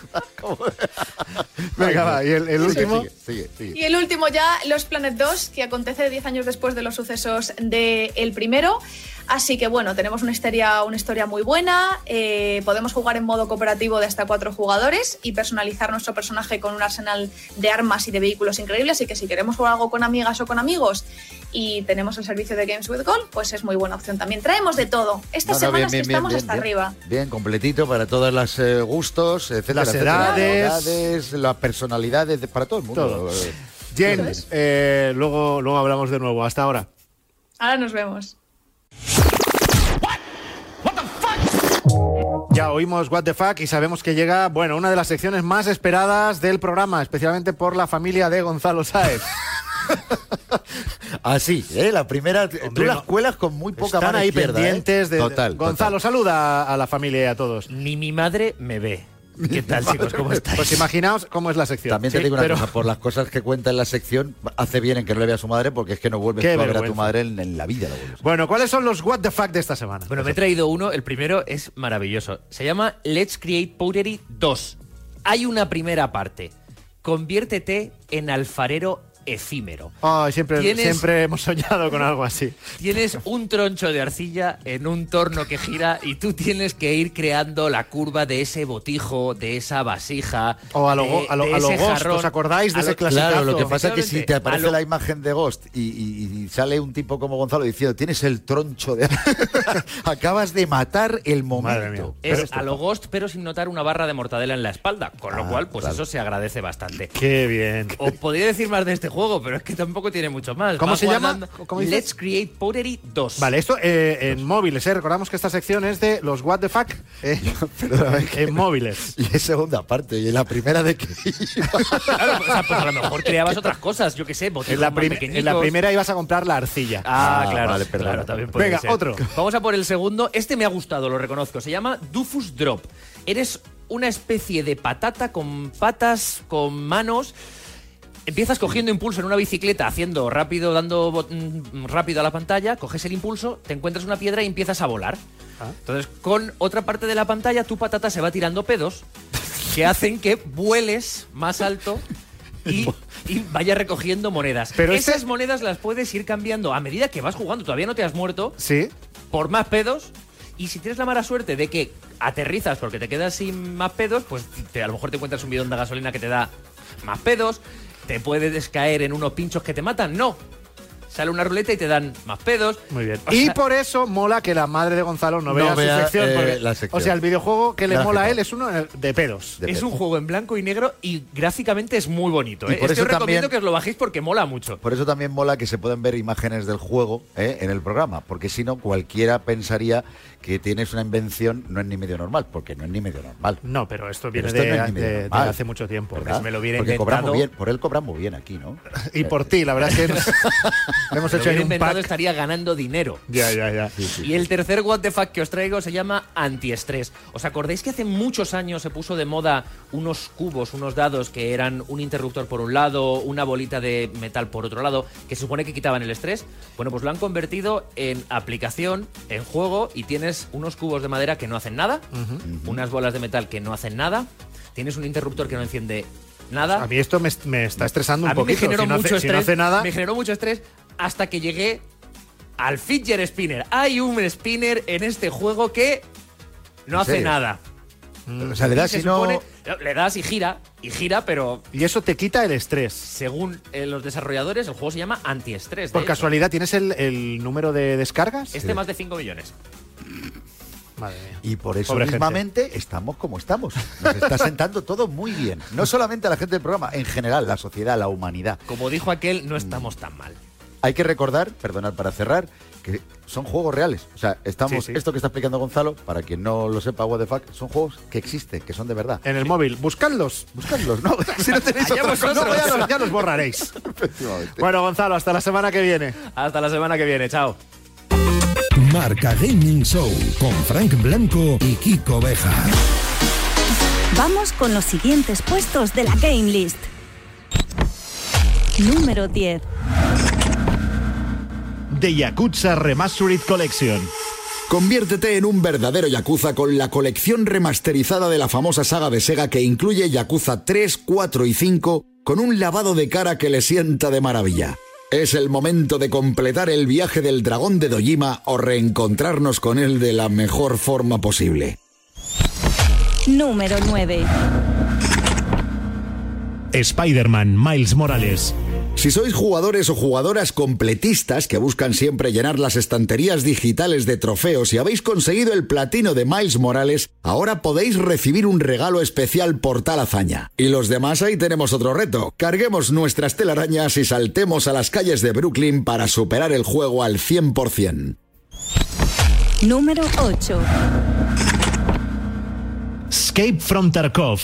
Venga, va, y el, último. Sigue, sigue, sigue. Y el último ya, Los Planet 2, que acontece 10 años después de los sucesos del el primero. Así que bueno, tenemos una historia, una historia muy buena. eh, podemos jugar en modo cooperativo de hasta cuatro jugadores y personalizar nuestro personaje con un arsenal de armas y de vehículos increíbles. Así que si queremos jugar algo con amigas o con amigos y tenemos el servicio de Games with Gold, pues es muy buena opción también. Traemos de todo. Estas No, no, semanas bien, que bien, estamos bien, hasta bien. arriba. Bien, completito para todos los eh, gustos, etcétera, Las etcétera. edades. Las edades, las personalidades, de- para todo el mundo. Todo. Eh, Jen, eh, luego, luego hablamos de nuevo. Hasta ahora. Ahora nos vemos. Ya oímos What the Fuck y sabemos que llega, bueno, una de las secciones más esperadas del programa, especialmente por la familia de Gonzalo Sáez. Así, ¿eh? La primera. tú las no. cuelas con muy poca Están mano ahí izquierda, ¿eh? pendientes de... Total. Gonzalo, saluda a la familia y a todos. Ni mi madre me ve. ¿Qué tal, chicos? ¿Cómo estáis? Pues imaginaos cómo es la sección. También te Sí, digo una pero- cosa, por las cosas que cuenta en la sección, hace bien en que no le vea a su madre porque es que no vuelves tú a ver a tu madre en, en la vida. la. Bueno, ¿cuáles son los What the Fuck de esta semana? Bueno, me he traído uno. El primero es maravilloso. Se llama Let's Create Pottery 2. Hay una primera parte. Conviértete en alfarero efímero. Ay, siempre, Tienes- siempre hemos soñado con algo así. Tienes un troncho de arcilla en un torno que gira y tú tienes que ir creando la curva de ese botijo, de esa vasija. O a lo, de- go- a lo, de a lo ese Ghost, jarrón. ¿os acordáis de A ese clasicazo? Claro, lo que pasa es que si te aparece la imagen de Ghost y, y- y sale un tipo como Gonzalo diciendo tienes el troncho de... Acabas de matar el momento. Es a lo Ghost, pero sin notar una barra de mortadela en la espalda. Con lo Ah, cual, pues claro. eso se agradece bastante. Qué bien. Os podría decir más de este juego, pero es que tampoco tiene mucho más. ¿Cómo Va se llama? Let's Create Pottery 2. Vale, esto eh, en móviles, ¿eh? Recordamos que esta sección es de los What the Fuck eh, en móviles. Y es segunda parte, y en la primera de que... Claro, o sea, pues a lo mejor creabas otras cosas, yo qué sé, En la, en la primera ibas a comprar la arcilla. Ah, Ah, claro, vale, perdona. claro, también puede Venga, ser. otro. Vamos a por el segundo. Este me ha gustado, lo reconozco. Se llama Dufus Drop. Eres una especie de patata con patas, con manos. Empiezas cogiendo impulso en una bicicleta, haciendo rápido, dando mm, rápido a la pantalla, coges el impulso, te encuentras una piedra y empiezas a volar. Ah. Entonces, con otra parte de la pantalla, tu patata se va tirando pedos que hacen que vueles más alto y, y vaya recogiendo monedas. Pero Esas este- monedas las puedes ir cambiando a medida que vas jugando. Todavía no te has muerto Sí. por más pedos. Y si tienes la mala suerte de que aterrizas porque te quedas sin más pedos, pues te- a lo mejor te encuentras un bidón de gasolina que te da más pedos. Te puedes caer en unos pinchos que te matan. No. Sale una ruleta y te dan más pedos. Muy bien. O y por eso mola que la madre de Gonzalo no, No vea, vea, su sección, eh, porque- la sección. O sea, el videojuego que le mola a él es uno de pedos. De es pedo. un juego en blanco y negro y gráficamente es muy bonito. Y ¿eh? por Este eso os recomiendo también- que os lo bajéis porque mola mucho. Por eso también mola que se pueden ver imágenes del juego ¿eh? en el programa, porque si no, cualquiera pensaría que tienes una invención, no es ni medio normal, porque no es ni medio normal. No, pero esto Pero viene esto de, no es hace mucho tiempo. si me lo Porque cobramos bien, por él cobramos bien aquí, ¿no? Y por ti, la verdad es que nos- hemos Si lo hecho hubiera un inventado pack. estaría ganando dinero. Ya, ya, ya. Y el tercer What the Fuck que os traigo se llama antiestrés. ¿Os acordáis que hace muchos años se puso de moda unos cubos, unos dados que eran un interruptor por un lado, una bolita de metal por otro lado, que se supone que quitaban el estrés? Bueno, pues lo han convertido en aplicación, en juego, y tienes unos cubos de madera que no hacen nada, unas bolas de metal que no hacen nada, tienes un interruptor que no enciende nada. A mí esto me, me está estresando un A mí poquito. me generó si no mucho hace, si estrés. no hace nada. Me generó mucho estrés hasta que llegué al fidget spinner. Hay un spinner en este juego que no ¿En hace serio? nada. O sea, le das y no... supone- le das y gira, y gira, pero Y eso te quita el estrés. según eh, los desarrolladores, el juego se llama antiestrés. Por hecho. casualidad, ¿tienes el, el número de descargas? Este más de 5 millones. Madre mía. Y por eso Pobre gente. mismamente estamos como estamos. Nos está sentando todo muy bien. No solamente a la gente del programa, en general, la sociedad, la humanidad. Como dijo aquel, no estamos tan mal. Hay que recordar, perdonad para cerrar, que son juegos reales. O sea, estamos, Sí, sí. esto que está explicando Gonzalo, para quien no lo sepa, what the fuck, son juegos que existen, que son de verdad. En el móvil, buscadlos. Buscadlos, ¿no? si no tenéis Allá otra vosotros. cosa, No, ya los, ya los borraréis. Bueno, Gonzalo, hasta la semana que viene. Hasta la semana que viene, chao. Marca Gaming Show con Frank Blanco y Kiko Beja. Vamos con los siguientes puestos de la Game List. Número 10. The Yakuza Remastered Collection. Conviértete en un verdadero Yakuza con la colección remasterizada de la famosa saga de Sega que incluye Yakuza 3, 4 y 5 con un lavado de cara que le sienta de maravilla. Es el momento de completar el viaje del dragón de Dojima o reencontrarnos con él de la mejor forma posible. Número 9. Spider-Man Miles Morales. Si sois jugadores o jugadoras completistas que buscan siempre llenar las estanterías digitales de trofeos y habéis conseguido el platino de Miles Morales, ahora podéis recibir un regalo especial por tal hazaña. Y los demás ahí tenemos otro reto. Carguemos nuestras telarañas y saltemos a las calles de Brooklyn para superar el juego al 100%. Número 8. Escape from Tarkov.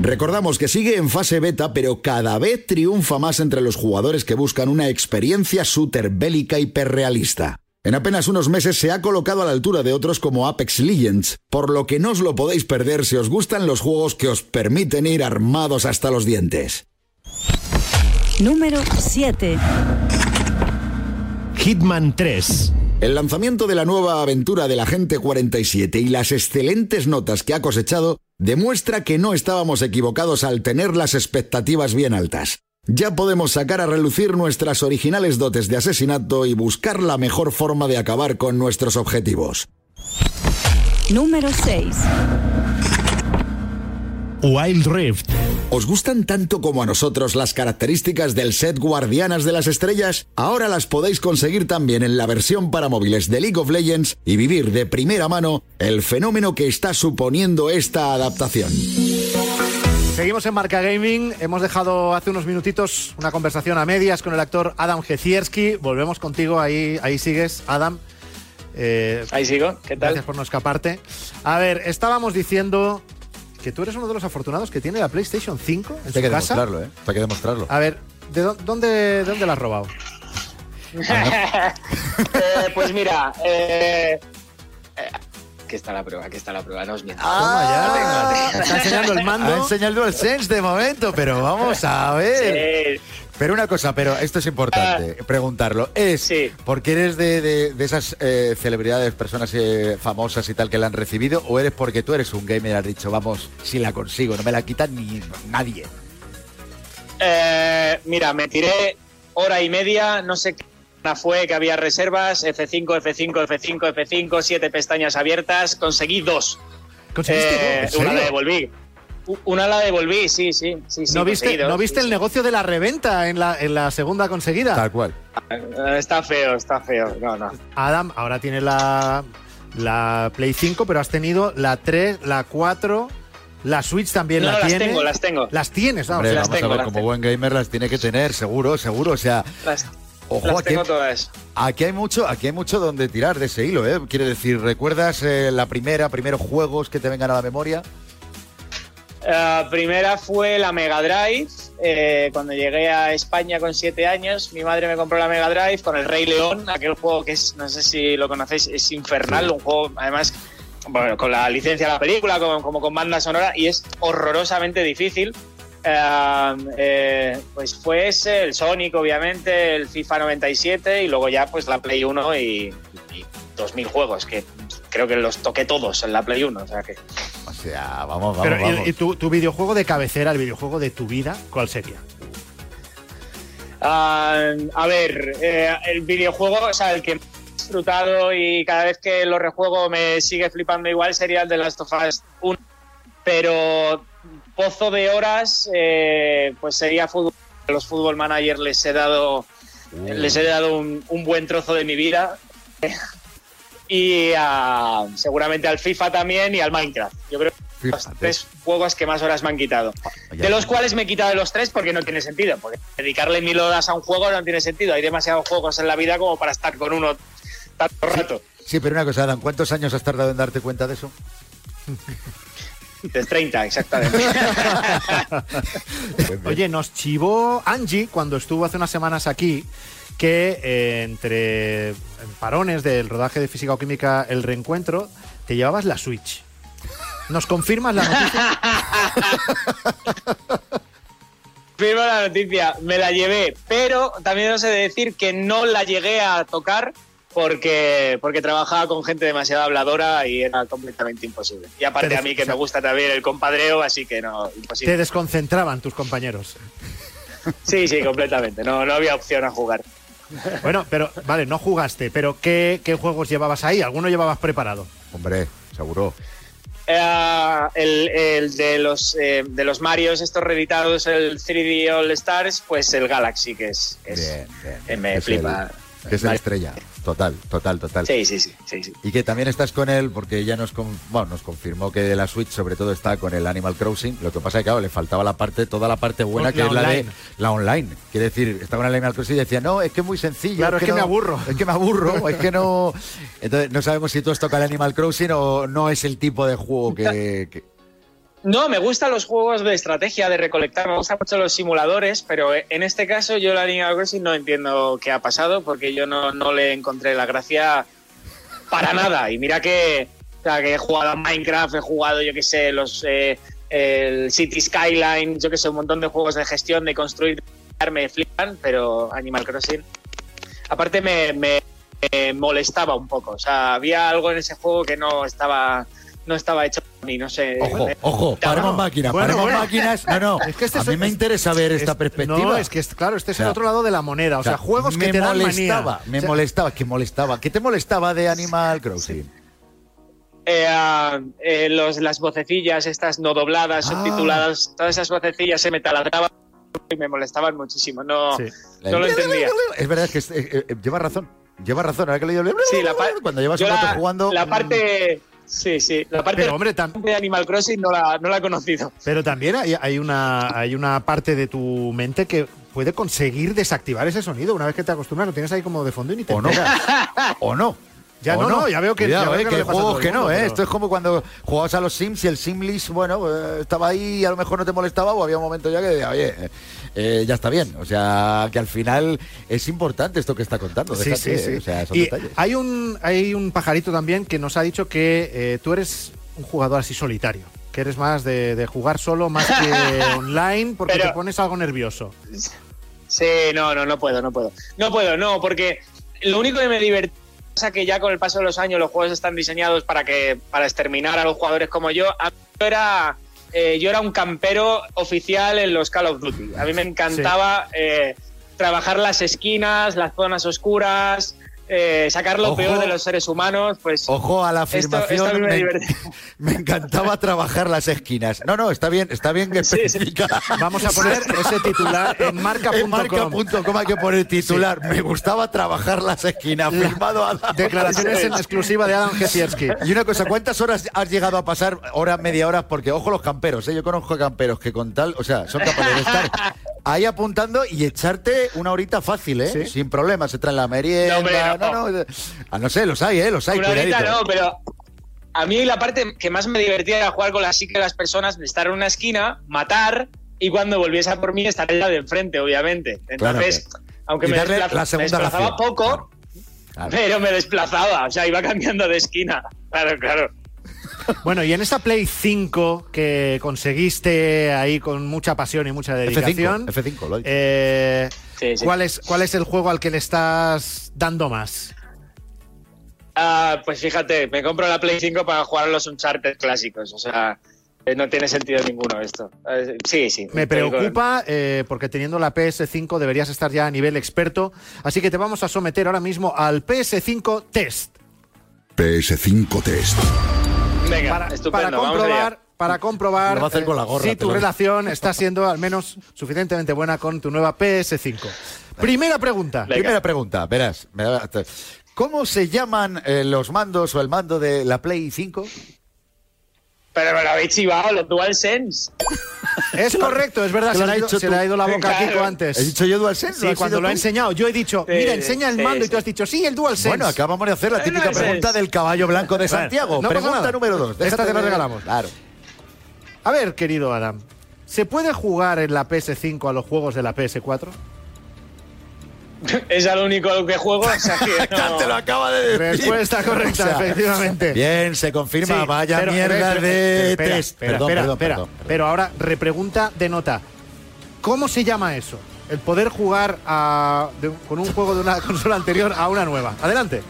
Recordamos que sigue en fase beta, pero cada vez triunfa más entre los jugadores que buscan una experiencia shooter bélica hiperrealista. En apenas unos meses se ha colocado a la altura de otros como Apex Legends, por lo que no os lo podéis perder si os gustan los juegos que os permiten ir armados hasta los dientes. Número 7. Hitman 3. El lanzamiento de la nueva aventura del Agente 47 y las excelentes notas que ha cosechado demuestra que no estábamos equivocados al tener las expectativas bien altas. Ya podemos sacar a relucir nuestras originales dotes de asesinato y buscar la mejor forma de acabar con nuestros objetivos. Número 6. Wild Rift. ¿Os gustan tanto como a nosotros las características del set Guardianas de las Estrellas? Ahora las podéis conseguir también en la versión para móviles de League of Legends y vivir de primera mano el fenómeno que está suponiendo esta adaptación. Seguimos en Marca Gaming. Hemos dejado hace unos minutitos una conversación a medias con el actor Adam Gecierski. Volvemos contigo, ahí, ahí sigues, Adam. Eh, Ahí sigo, ¿qué tal? Gracias por no escaparte. A ver, estábamos diciendo que tú eres uno de los afortunados que tiene la PlayStation 5 en Hay su que casa. demostrarlo, ¿eh? Hay que demostrarlo. A ver, ¿de dó- dónde, de dónde la has robado? Eh, pues mira, eh, eh, aquí está la prueba, aquí está la prueba, no os miento. Ah, ya. Está enseñando el mando. Ha enseñado el DualSense de momento, pero vamos a ver. Sí. Pero una cosa, pero esto es importante preguntarlo. ¿Es porque eres de, de- de esas eh, celebridades, personas eh, famosas y tal que la han recibido? ¿O eres porque tú eres un gamer y has dicho, vamos, si la consigo, no me la quita ni nadie? Eh, mira, me tiré hora y media, no sé qué hora fue, que había reservas, F5, F5, F5, F5, siete pestañas abiertas, conseguí dos. ¿Conseguiste Eh, dos? ¿En Una la devolví. Una la devolví, sí, sí, sí. sí ¿No viste, ¿no viste sí, el negocio de la reventa en la, en la segunda conseguida? Tal cual. Eh, Está feo, está feo. No, no. Adam, ahora tiene la, la Play 5, pero has tenido la 3, la 4, la Switch también No, la las tiene. tengo, las tengo. Las tienes, vamos. Hombre, las vamos tengo, a ver, las como tengo. buen gamer las tiene que tener, seguro, seguro. O sea, Las, ojo, las aquí, tengo todas. aquí hay mucho, aquí hay mucho donde tirar de ese hilo, ¿eh? Quiere decir, ¿recuerdas eh, la primera, primeros juegos que te vengan a la memoria? La Eh, primera fue la Mega Drive. eh, cuando llegué a España con siete años, mi madre me compró la Mega Drive con el Rey León, aquel juego que es, no sé si lo conocéis, es infernal, un juego además bueno, con la licencia de la película, como, como con banda sonora, y es horrorosamente difícil. Eh, eh, pues fue ese, el Sonic, obviamente, el FIFA 97 y luego ya pues la Play 1 y, y 2000 juegos, que creo que los toqué todos en la Play 1. O sea que O sea, vamos, vamos, Pero, ¿y- vamos. ¿y, tu, tu videojuego de cabecera, el videojuego de tu vida, cuál sería? Ah, a ver, eh, el videojuego, o sea, el que más he disfrutado y cada vez que lo rejuego me sigue flipando igual sería el de Last of Us 1. Pero pozo de horas, eh, pues sería fútbol. A los fútbol managers les he dado, les he dado un, un buen trozo de mi vida. Y ah, seguramente al FIFA también y al Minecraft. Yo creo que los tres juegos que más horas me han quitado. De los cuales me he quitado de los tres porque no tiene sentido. Porque dedicarle mil horas a un juego no tiene sentido. Hay demasiados juegos en la vida como para estar con uno tanto rato. Sí, pero una cosa, Adam, ¿cuántos años has tardado en darte cuenta de eso? De 30, exactamente. Oye, nos chivó Angie cuando estuvo hace unas semanas aquí que eh, entre parones del rodaje de física o química El Reencuentro te llevabas la Switch. ¿Nos confirmas la noticia? Firmo la noticia, me la llevé, pero también os he de decir que no la llegué a tocar porque, porque trabajaba con gente demasiado habladora y era completamente imposible. Y aparte a mí que me gusta también el compadreo, así que no, imposible. Te desconcentraban tus compañeros. Sí, sí, completamente. No, no había opción a jugar. Bueno, pero vale, no jugaste, pero ¿qué, qué juegos llevabas ahí? ¿Alguno llevabas preparado? Hombre, seguro. Eh, el, el de los eh, de los Marios estos reeditados, el 3D All Stars, pues el Galaxy, que es, que es- Bien, bien. me Es flipa. el- que es la estrella. Total, total, total. Sí, sí, sí, sí, sí. Y que también estás con él, porque ya nos, con- bueno, nos confirmó que de la Switch sobre todo está con el Animal Crossing. Lo que pasa es que, claro, le faltaba la parte, toda la parte buena, La que es la de online. la online. Quiere decir, estaba con el Animal Crossing y decía, no, es que es muy sencillo. Claro, es que me no- aburro. Es que me aburro, es que no... Entonces, no sabemos si tú has tocado el Animal Crossing o no es el tipo de juego que... que- No, me gustan los juegos de estrategia, de recolectar, me gustan mucho los simuladores, pero en este caso yo la Animal Crossing no entiendo qué ha pasado porque yo no, no le encontré la gracia para nada. Y mira que, o sea, que he jugado a Minecraft, he jugado, yo qué sé, los eh, el City Skyline, yo que sé, un montón de juegos de gestión, de construir, me flipan, pero Animal Crossing. Aparte me, me- me molestaba un poco, o sea, había algo en ese juego que no estaba no estaba hecho no sé. Ojo, Eh, ojo, paremos máquinas, Bueno, paremos bueno. máquinas. No, no, Es que este a es- mí me es- interesa ver esta es- perspectiva. No, es que es, claro, este es O sea, el otro lado de la moneda. O sea, O sea, juegos que me te dan molestaba, manía. me O sea, molestaba, que molestaba. ¿Qué te molestaba de Animal Crossing? eh, eh, los, las vocecillas estas no dobladas, Ah. subtituladas, todas esas vocecillas se me taladraban y me molestaban muchísimo. No, no lo entendía. Es verdad que es- eh, eh, lleva razón. Lleva razón. Ahora que le digo, Sí, la cuando llevas un rato jugando. La parte. Sí, sí. La parte Pero, hombre, de Animal Crossing no la, no la he conocido. Pero también hay, hay una, hay una parte de tu mente que puede conseguir desactivar ese sonido. Una vez que te acostumbras, lo tienes ahí como de fondo y ni te O no. o no. Ya no, no, ya veo que- Cuidado, ya veo eh, que que no hay le pasa a todo juegos el que no, ¿eh? pero- Esto es como cuando jugabas a los Sims y el Simlist, bueno, eh, estaba ahí y a lo mejor no te molestaba o había un momento ya que decía, oye, eh, eh, ya está bien. O sea, que al final es importante esto que está contando. Sí, déjate, sí, sí. eh, O sea, son y detalles. hay un, hay un pajarito también que nos ha dicho que eh, tú eres un jugador así solitario. Que eres más de, de jugar solo más que online porque Pero- te pones algo nervioso. Sí, no, no, no puedo, no puedo. No puedo, no, porque lo único que me divertía es que ya con el paso de los años los juegos están diseñados para que para exterminar a los jugadores como yo. A mí yo era eh, yo era un campero oficial en los Call of Duty. A mí me encantaba eh, trabajar las esquinas, las zonas oscuras, eh, sacar lo Ojo. peor de los seres humanos. Pues Ojo a la afirmación. esto me me, divertía. me encantaba trabajar las esquinas. No, no, está bien, está bien que especifica. Vamos a poner ese titular en marca.com. En marca.com hay que poner titular. Me gustaba trabajar las esquinas. Firmado Adam. Declaraciones en exclusiva de Adam Gesiewski. Y una cosa, ¿cuántas horas has llegado a pasar? Horas, media hora, porque ojo los camperos, ¿eh? yo conozco camperos que con tal, o sea, son capaces de estar ahí apuntando y echarte una horita fácil, ¿eh? Sin problemas, se traen la merienda. No, hombre, no, no. no, ah, no sé, los hay, ¿eh? Los hay, Una horita no, pero a mí la parte que más me divertía era jugar con la psique de las personas, de estar en una esquina, matar y cuando volviese a por mí estar en la de enfrente, obviamente. Entonces, Claro, aunque me, darle desplaza- la me desplazaba ración. poco, pero me desplazaba, o sea, iba cambiando de esquina. Claro, claro. Bueno, y en esta Play 5 que conseguiste ahí con mucha pasión y mucha dedicación, F5, F5, lo he dicho. eh, Sí, sí. ¿cuál, es, ¿cuál es el juego al que le estás dando más? Ah, pues fíjate, me compro la Play 5 para jugar a los Uncharted clásicos, o sea, eh, no tiene sentido ninguno esto. Eh, Sí, sí. Me preocupa eh, porque teniendo la PS5 deberías estar ya a nivel experto, así que te vamos a someter ahora mismo al PS5 Test. PS5 Test. Venga, para, estupendo, para vamos allá. comprobar, para comprobar Lo va a hacer eh, con la gorra, si tu lo- relación está siendo al menos suficientemente buena con tu nueva PS5. Primera pregunta. Primera pregunta, verás. ¿Cómo se llaman eh, los mandos o el mando de la Play 5? Pero me lo habéis chivado, los DualSense. Es correcto, es verdad, ¿Te se le, ha ido, dicho se tú? le ha ido la boca a Claro. Kiko antes. ¿He dicho yo DualSense? Sí, ¿Lo has cuando lo ha tú? enseñado, yo he dicho, Sí, mira, enseña el sí, mando y tú has dicho, sí, el DualSense. Bueno, acabamos de hacer la típica pregunta del caballo blanco de Santiago. no pregunta nada. número dos. Esta te la regalamos. Claro. A ver, querido Adam, ¿se puede jugar en la PS5 a los juegos de la PS4? Es lo único que juego, o sea que no. Te lo acaba de decir. Respuesta correcta, O sea, efectivamente. Bien, se confirma. Sí, Vaya pero- mierda pero- de espera, test. Espera, perdón, espera, perdón, espera. perdón, perdón. Pero ahora, repregunta de nota. ¿Cómo se llama eso? El poder jugar a- de- con un juego de una consola anterior a una nueva. Adelante.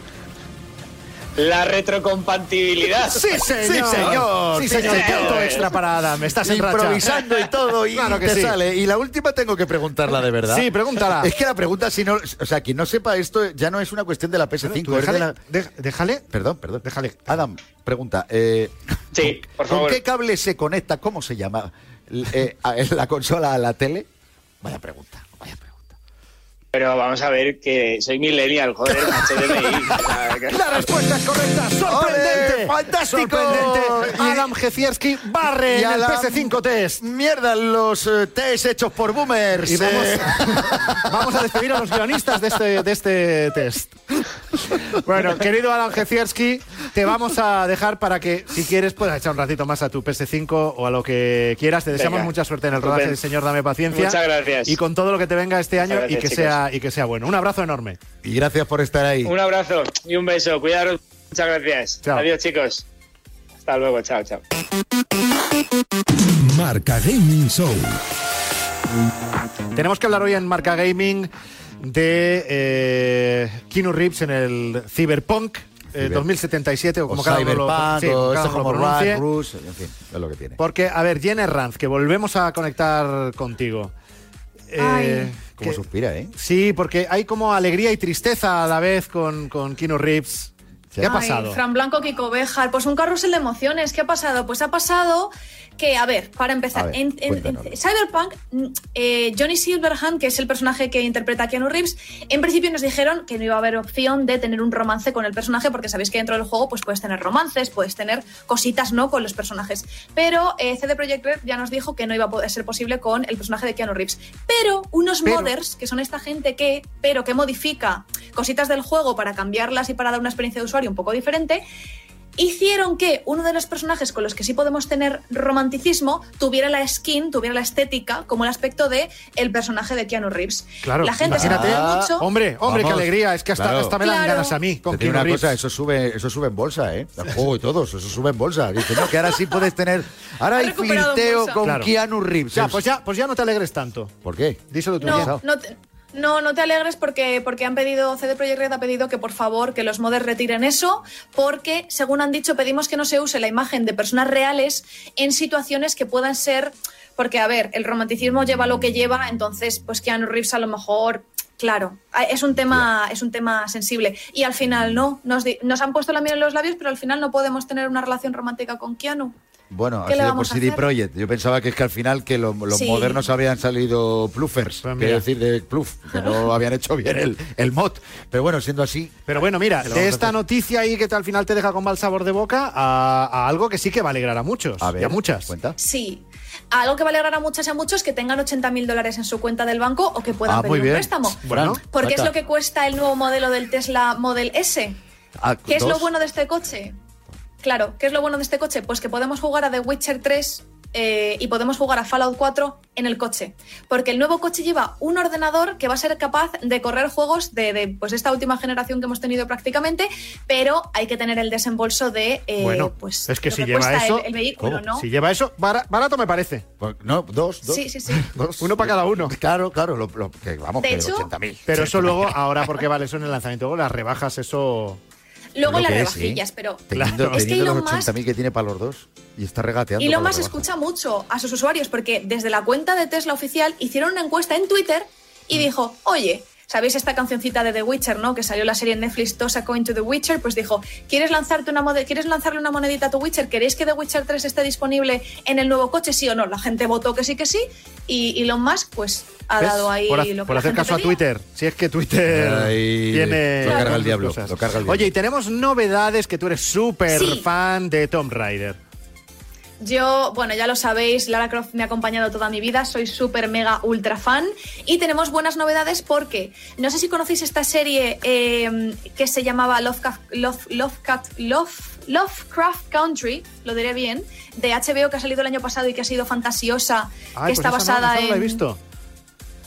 La retrocompatibilidad. Sí, señor. Sí, señor. Sí, señor. Sí, señor. Punto extra para Adam. Estás en racha. Improvisando y todo y Claro que te sí. sale. Y la última tengo que preguntarla de verdad. Sí, pregúntala. Es que la pregunta, si no, o sea, quien no sepa esto, ya no es una cuestión de la PS5. Tú es de déjale, la- dej- déjale. Perdón, perdón. Déjale. Adam, pregunta. eh, Sí, por ¿Con favor. qué cable se conecta? ¿Cómo se llama? Eh, a- la consola a la tele. Vaya pregunta. Pero vamos a ver que soy millennial, joder, HDMI. O sea, que- La respuesta es correcta. ¡Sorprendente! ¡Ole! ¡Fantástico! Sorprendente. Adam Gecierski barre Y en el Adam- PS5 Test. Mierda, los eh, test hechos por boomers. Y vamos, eh. vamos a despedir a los guionistas de este, de este test. Bueno, querido Adam Jezierski, te vamos a dejar para que, si quieres, puedas echar un ratito más a tu PS5 o a lo que quieras. Te deseamos Venga. mucha suerte en el rodaje Señor Dame Paciencia. Muchas gracias. Y con todo lo que te venga este año y, que sea, y que sea bueno. Un abrazo enorme. Y gracias por estar ahí. Un abrazo y un beso. Cuidaros. Muchas gracias. Chao. Adiós, chicos. Hasta luego. Chao, chao. Marca Gaming Show. Tenemos que hablar hoy en Marca Gaming de eh, Keanu Reeves en el Cyberpunk eh, Ciber- 2077 o como o cada uno lo, sí, o como cada uno lo pronuncie. En fin, es lo que tiene. Porque, a ver, Jenny Ranz, que volvemos a conectar contigo. Eh, Ay. Como que- suspira, ¿eh? sí, porque hay como alegría y tristeza a la vez con, con Keanu Reeves. ¿Qué ha Ay, pasado? Fran Blanco, Kiko Bejar, pues un carrusel de emociones. ¿Qué ha pasado? Pues ha pasado que, a ver, para empezar, ver, en, en- en cuéntanoslo. Cyberpunk, mm, eh, Johnny Silverhand, que es el personaje que interpreta a Keanu Reeves, en principio nos dijeron que no iba a haber opción de tener un romance con el personaje, porque sabéis que dentro del juego pues puedes tener romances, puedes tener cositas no con los personajes. Pero eh, CD Projekt Red ya nos dijo que no iba a poder ser posible con el personaje de Keanu Reeves. Pero unos Pero- modders, que son esta gente que, pero que modifica cositas del juego para cambiarlas y para dar una experiencia de usuario un poco diferente, hicieron que uno de los personajes con los que sí podemos tener romanticismo tuviera la skin, tuviera la estética, como el aspecto de el personaje de Keanu Reeves. Claro, la gente se imagínate. enfadó mucho. Hombre, hombre, qué alegría. Es que hasta, claro. hasta me dan Claro. ganas a mí con Keanu una Reeves. cosa, eso sube, eso sube en bolsa, ¿eh? El juego y todo, eso sube en bolsa. Dice, no, que ahora sí puedes tener. Ahora Ha hay flirteo con Claro. Keanu Reeves. Ya, Es- pues ya, pues ya no te alegres tanto. ¿Por qué? Díselo tú. No, no te, no, no te alegres porque, porque han pedido, CD Projekt Red ha pedido que por favor que los modders retiren eso, porque según han dicho pedimos que no se use la imagen de personas reales en situaciones que puedan ser, porque a ver, el romanticismo lleva lo que lleva, entonces pues Keanu Reeves a lo mejor, claro, es un tema, es un tema sensible y al final no, nos, nos han puesto la miel en los labios, pero al final no podemos tener una relación romántica con Keanu. Bueno, ha ¿Qué le sido por CD? Projekt. Yo pensaba que es que al final que lo- los Sí. modernos habían salido pluffers, Pues quiero decir, de pluff, que no habían hecho bien el, el mod. Pero bueno, siendo así, Pero bueno, mira, ¿Qué le de esta noticia ahí que te- al final te deja con mal sabor de boca a, a algo que sí que va a alegrar a muchos. a ver, y a muchas. cuenta. Sí. Algo que va a alegrar a muchas y a muchos que tengan 80 mil dólares en su cuenta del banco o que puedan Ah, pedir un préstamo. Bueno, Porque es lo que cuesta el nuevo modelo del Tesla Model S. Ah, ¿Qué es lo bueno de este coche? Claro, ¿qué es lo bueno de este coche? Pues que podemos jugar a The Witcher 3 eh, y podemos jugar a Fallout 4 en el coche. Porque el nuevo coche lleva un ordenador que va a ser capaz de correr juegos de, de, pues esta última generación que hemos tenido prácticamente, pero hay que tener el desembolso de eh, bueno, pues, es que lo si lleva eso. el, el vehículo. ¿no? Si lleva eso, bara- barato me parece. Pues, No, dos, dos. Sí, sí, sí. Dos. Uno para cada uno. Claro, claro, lo, lo- que vamos, De que hecho- 80.000. Pero eso luego, ahora porque vale eso en el lanzamiento, las rebajas, eso. Luego las rebajillas, ¿eh? pero Claro. Es que Elon los 80.000 que tiene para los dos y está regateando. Más rebaja. escucha mucho a sus usuarios porque desde la cuenta de Tesla oficial hicieron una encuesta en Twitter y Mm. dijo, oye, ¿sabéis esta cancioncita de The Witcher, no? Que salió la serie en Netflix Toss a Coin to The Witcher, pues dijo, ¿quieres lanzarte una ¿quieres lanzarle una monedita a tu Witcher? ¿Queréis que The Witcher 3 esté disponible en el nuevo coche, sí o no? La gente votó que sí que sí y Elon Musk pues ha ¿Ves? dado ahí por, ha- lo que por la hacer gente caso a. Twitter. Si es que Twitter Ahí tiene. lo carga el diablo, lo carga el diablo. Oye, y tenemos novedades que tú eres súper Sí. fan de Tomb Raider. Yo, bueno, ya lo sabéis, Lara Croft me ha acompañado toda mi vida, soy súper mega ultra fan y tenemos buenas novedades porque no sé si conocéis esta serie eh, que se llamaba Lovecraft, Love, Lovecraft, Love- Lovecraft Country, lo diré bien, de HBO que ha salido el año pasado y que ha sido fantasiosa, Ay, que pues está no- basada no la he en... visto.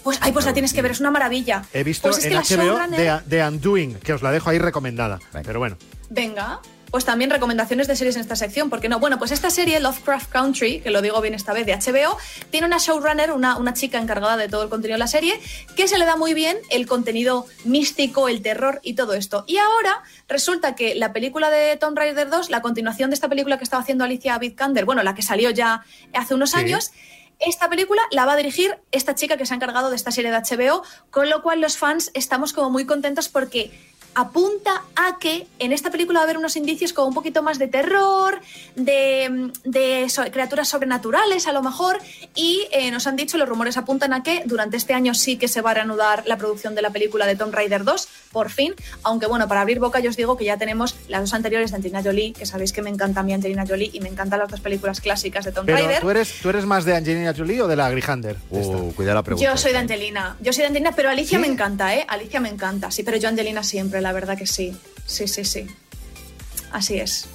Pues, ay, pues la tienes que ver, es una maravilla. He visto Pues es en que la HBO showrunner- de, de Undoing, que os la dejo ahí recomendada. Pero bueno. Venga, pues también recomendaciones de series en esta sección, ¿por qué no? Bueno, pues esta serie, Lovecraft Country, que lo digo bien esta vez, de HBO, tiene una showrunner, una, una chica encargada de todo el contenido de la serie, que se le da muy bien el contenido místico, el terror y todo esto. Y ahora resulta que la película de Tomb Raider 2, la continuación de esta película que estaba haciendo Alicia Vikander, bueno, la que salió ya hace unos Sí. años, esta película la va a dirigir esta chica que se ha encargado de esta serie de HBO, con lo cual los fans estamos como muy contentos porque apunta a que en esta película va a haber unos indicios como un poquito más de terror, de, de so- criaturas sobrenaturales a lo mejor, y eh, nos han dicho, los rumores apuntan a que durante este año sí que se va a reanudar la producción de la película de Tomb Raider 2, por fin, aunque bueno, para abrir boca yo os digo que ya tenemos las dos anteriores de Angelina Jolie, que sabéis que me encanta a mí Angelina Jolie y me encantan las dos películas clásicas de Tomb Pero Raider. ¿tú eres, ¿tú eres más de Angelina Jolie o de la Grijander? Uh, cuidado la pregunta. Yo soy de Angelina, yo soy de Angelina, pero Alicia ¿Sí? me encanta, ¿eh? Alicia me encanta, sí, pero yo Angelina siempre, la verdad que sí. Sí, sí, sí. Así es.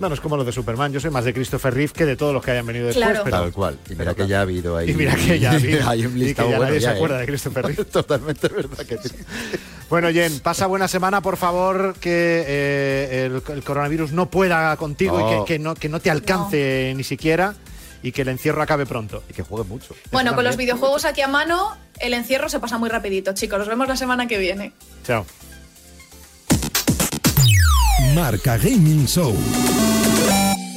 Bueno, es como lo de Superman. Yo soy más de Christopher Reeve que de todos los que hayan venido después. Claro. Pero, Tal cual. Y mira que ya ha habido ahí. y mira que ya ha habido. hay un y que listado ya bueno nadie se acuerda ¿eh? de Christopher Reeve. Totalmente verdad que sí. Bueno, Jen, pasa buena semana, por favor, que eh, el, el coronavirus no pueda contigo No. y que, que no, que no te alcance ni siquiera y que el encierro acabe pronto. Y que juegue mucho. Bueno, con los videojuegos aquí a mano, el encierro se pasa muy rapidito, chicos. Nos vemos la semana que viene. Chao. Marca Gaming Show.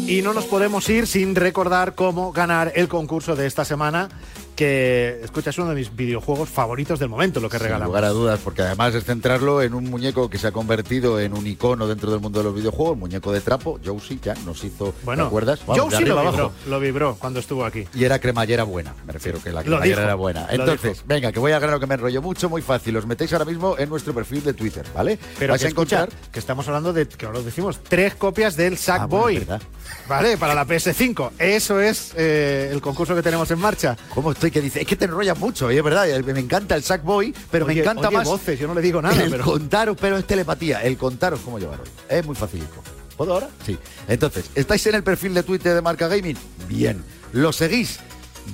Y no nos podemos ir sin recordar cómo ganar el concurso de esta semana, que, escucha, es uno de mis videojuegos favoritos del momento, lo que Sin regalamos. lugar a dudas, porque además es centrarlo en un muñeco que se ha convertido en un icono dentro del mundo de los videojuegos, muñeco de trapo. Josie ya nos hizo, Bueno, ¿te acuerdas? Vamos, sí lo vibró, abajo. lo vibró cuando estuvo aquí. Y era cremallera buena, me refiero que la cremallera era buena. Entonces, venga, que voy a ganar que me enrollo mucho, muy fácil. Os metéis ahora mismo en nuestro perfil de Twitter, ¿vale? Pero vais que a encontrar. escucha, que estamos hablando de, que ahora lo decimos, tres copias del Sackboy. Ah, bueno. ¿Vale? Para la PS5. Eso es eh, el concurso que tenemos en marcha. ¿Cómo estoy? Que dice, es que te enrollas mucho, y es verdad, me encanta el Sackboy, pero me encanta oye, más voces, yo no le digo nada, el pero- contaros, pero es telepatía, el contaros cómo llevar hoy. Es muy facilito. ¿Puedo ahora? Sí. Entonces, ¿estáis en el perfil de Twitter de Marca Gaming? Bien. ¿Lo seguís?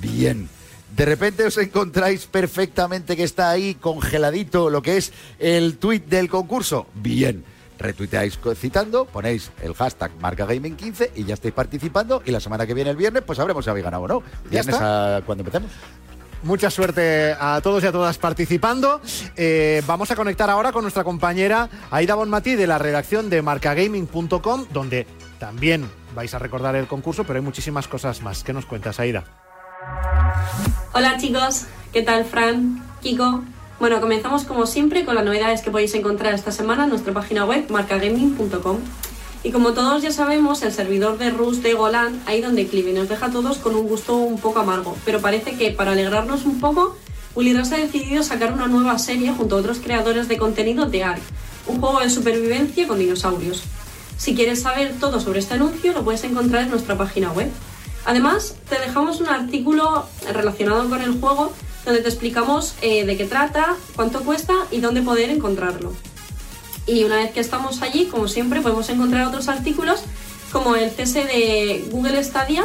Bien. De repente os encontráis perfectamente que está ahí congeladito lo que es el tweet del concurso. Bien. Retuiteáis citando, ponéis el hashtag MarcaGaming15 y ya estáis participando. Y la semana que viene, el viernes, pues sabremos si habéis ganado o no. Viernes está. a cuando empecemos. Mucha suerte a todos y a todas participando. Eh, vamos a conectar ahora con nuestra compañera Aida Bonmatí de la redacción de marcagaming.com, donde también vais a recordar el concurso, pero hay muchísimas cosas más. ¿Qué nos cuentas, Aida? Hola chicos, ¿qué tal Fran, Kiko? Bueno, comenzamos como siempre con las novedades que podéis encontrar esta semana en nuestra página web marcagaming.com. Y como todos ya sabemos, el servidor de Rus de Golan ahí donde Clive nos deja a todos con un gusto un poco amargo. Pero parece que para alegrarnos un poco, Willy Ross ha decidido sacar una nueva serie junto a otros creadores de contenido de ARK, un juego de supervivencia con dinosaurios. Si quieres saber todo sobre este anuncio, lo puedes encontrar en nuestra página web. Además, te dejamos un artículo relacionado con el juego donde te explicamos eh, de qué trata, cuánto cuesta y dónde poder encontrarlo. Y una vez que estamos allí, como siempre, podemos encontrar otros artículos como el cese de Google Stadia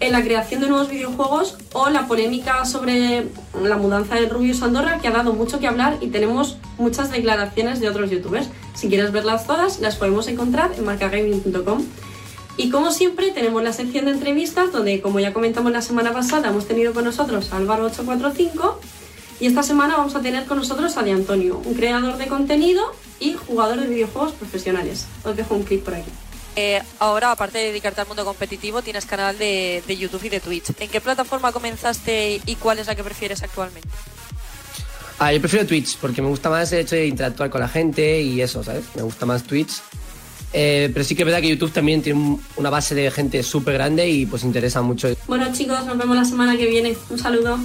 en la creación de nuevos videojuegos o la polémica sobre la mudanza de Rubius Andorra que ha dado mucho que hablar y tenemos muchas declaraciones de otros youtubers. Si quieres verlas todas, las podemos encontrar en marcagaming.com. Y como siempre, tenemos la sección de entrevistas donde, como ya comentamos la semana pasada, hemos tenido con nosotros a Álvaro845 y esta semana vamos a tener con nosotros a De Antonio, un creador de contenido y jugador de videojuegos profesionales. Os dejo un clip por aquí. Eh, ahora, aparte de dedicarte al mundo competitivo, tienes canal de, de YouTube y de Twitch. ¿En qué plataforma comenzaste y cuál es la que prefieres actualmente? Ah, yo prefiero Twitch porque me gusta más el hecho de interactuar con la gente y eso, ¿sabes? Me gusta más Twitch. Eh, pero sí que es verdad que YouTube también tiene un- una base de gente súper grande y pues interesa mucho. Bueno chicos, nos vemos la semana que viene. Un saludo.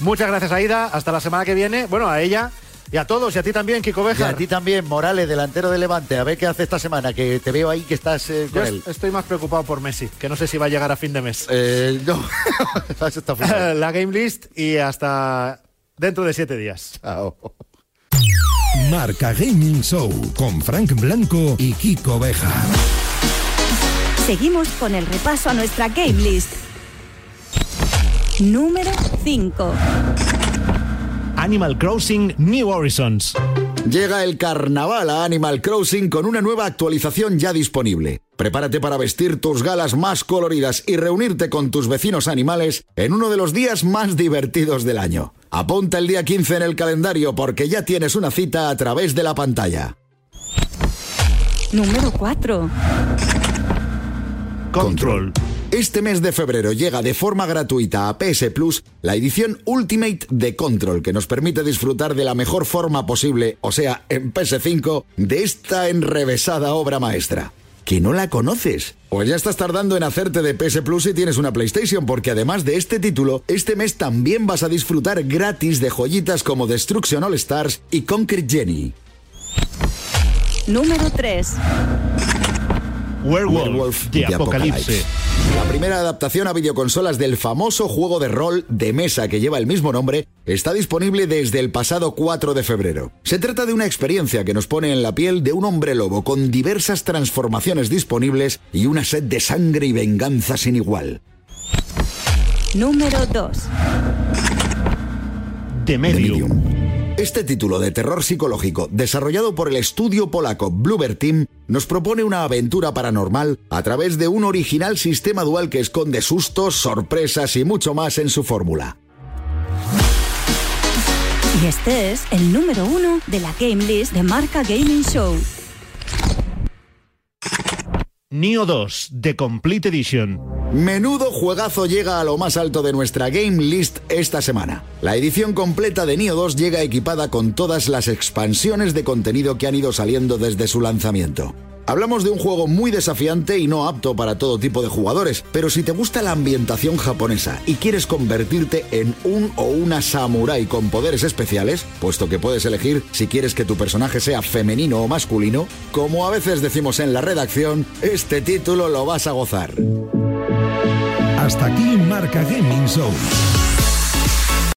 Muchas gracias, Aida. Hasta la semana que viene. Bueno, a ella y a todos, y a ti también, Kiko Y Bejar. a ti también, Morales, delantero de Levante. A ver qué hace esta semana, que te veo ahí que estás eh, Yo con él. estoy más preocupado por Messi, que no sé si va a llegar a fin de mes. Eh, no, eso está fuera. la game list y hasta dentro de siete días. Chao. Marca Gaming Show con Frank Blanco y Kiko Beja. Seguimos con el repaso a nuestra game list. Número 5. Animal Crossing New Horizons. Llega el carnaval a Animal Crossing con una nueva actualización ya disponible. Prepárate para vestir tus galas más coloridas y reunirte con tus vecinos animales en uno de los días más divertidos del año. Apunta el día 15 en el calendario porque ya tienes una cita a través de la pantalla. Número 4. Control. Este mes de febrero llega de forma gratuita a PS Plus la edición Ultimate de Control que nos permite disfrutar de la mejor forma posible, o sea, en PS5, de esta enrevesada obra maestra. ¿Que no la conoces? Pues ya estás tardando en hacerte de PS Plus si tienes una PlayStation, porque además de este título, este mes también vas a disfrutar gratis de joyitas como Destruction All Stars y Concrete Jenny. Número 3. Werewolf, de Apocalipsis. La primera adaptación a videoconsolas del famoso juego de rol de mesa que lleva el mismo nombre está disponible desde el pasado 4 de febrero. Se trata de una experiencia que nos pone en la piel de un hombre lobo con diversas transformaciones disponibles y una sed de sangre y venganza sin igual. Número 2. The Medium. Este título de terror psicológico, desarrollado por el estudio polaco Bluebird Team, nos propone una aventura paranormal a través de un original sistema dual que esconde sustos, sorpresas y mucho más en su fórmula. Y este es el número uno de la Game List de Marca Gaming Show. Neo 2, The Complete Edition. Menudo juegazo llega a lo más alto de nuestra Game List esta semana. La edición completa de Neo 2 llega equipada con todas las expansiones de contenido que han ido saliendo desde su lanzamiento. Hablamos de un juego muy desafiante y no apto para todo tipo de jugadores, pero si te gusta la ambientación japonesa y quieres convertirte en un o una samurái con poderes especiales, puesto que puedes elegir si quieres que tu personaje sea femenino o masculino, como a veces decimos en la redacción, este título lo vas a gozar. Hasta aquí Marca Gaming Show.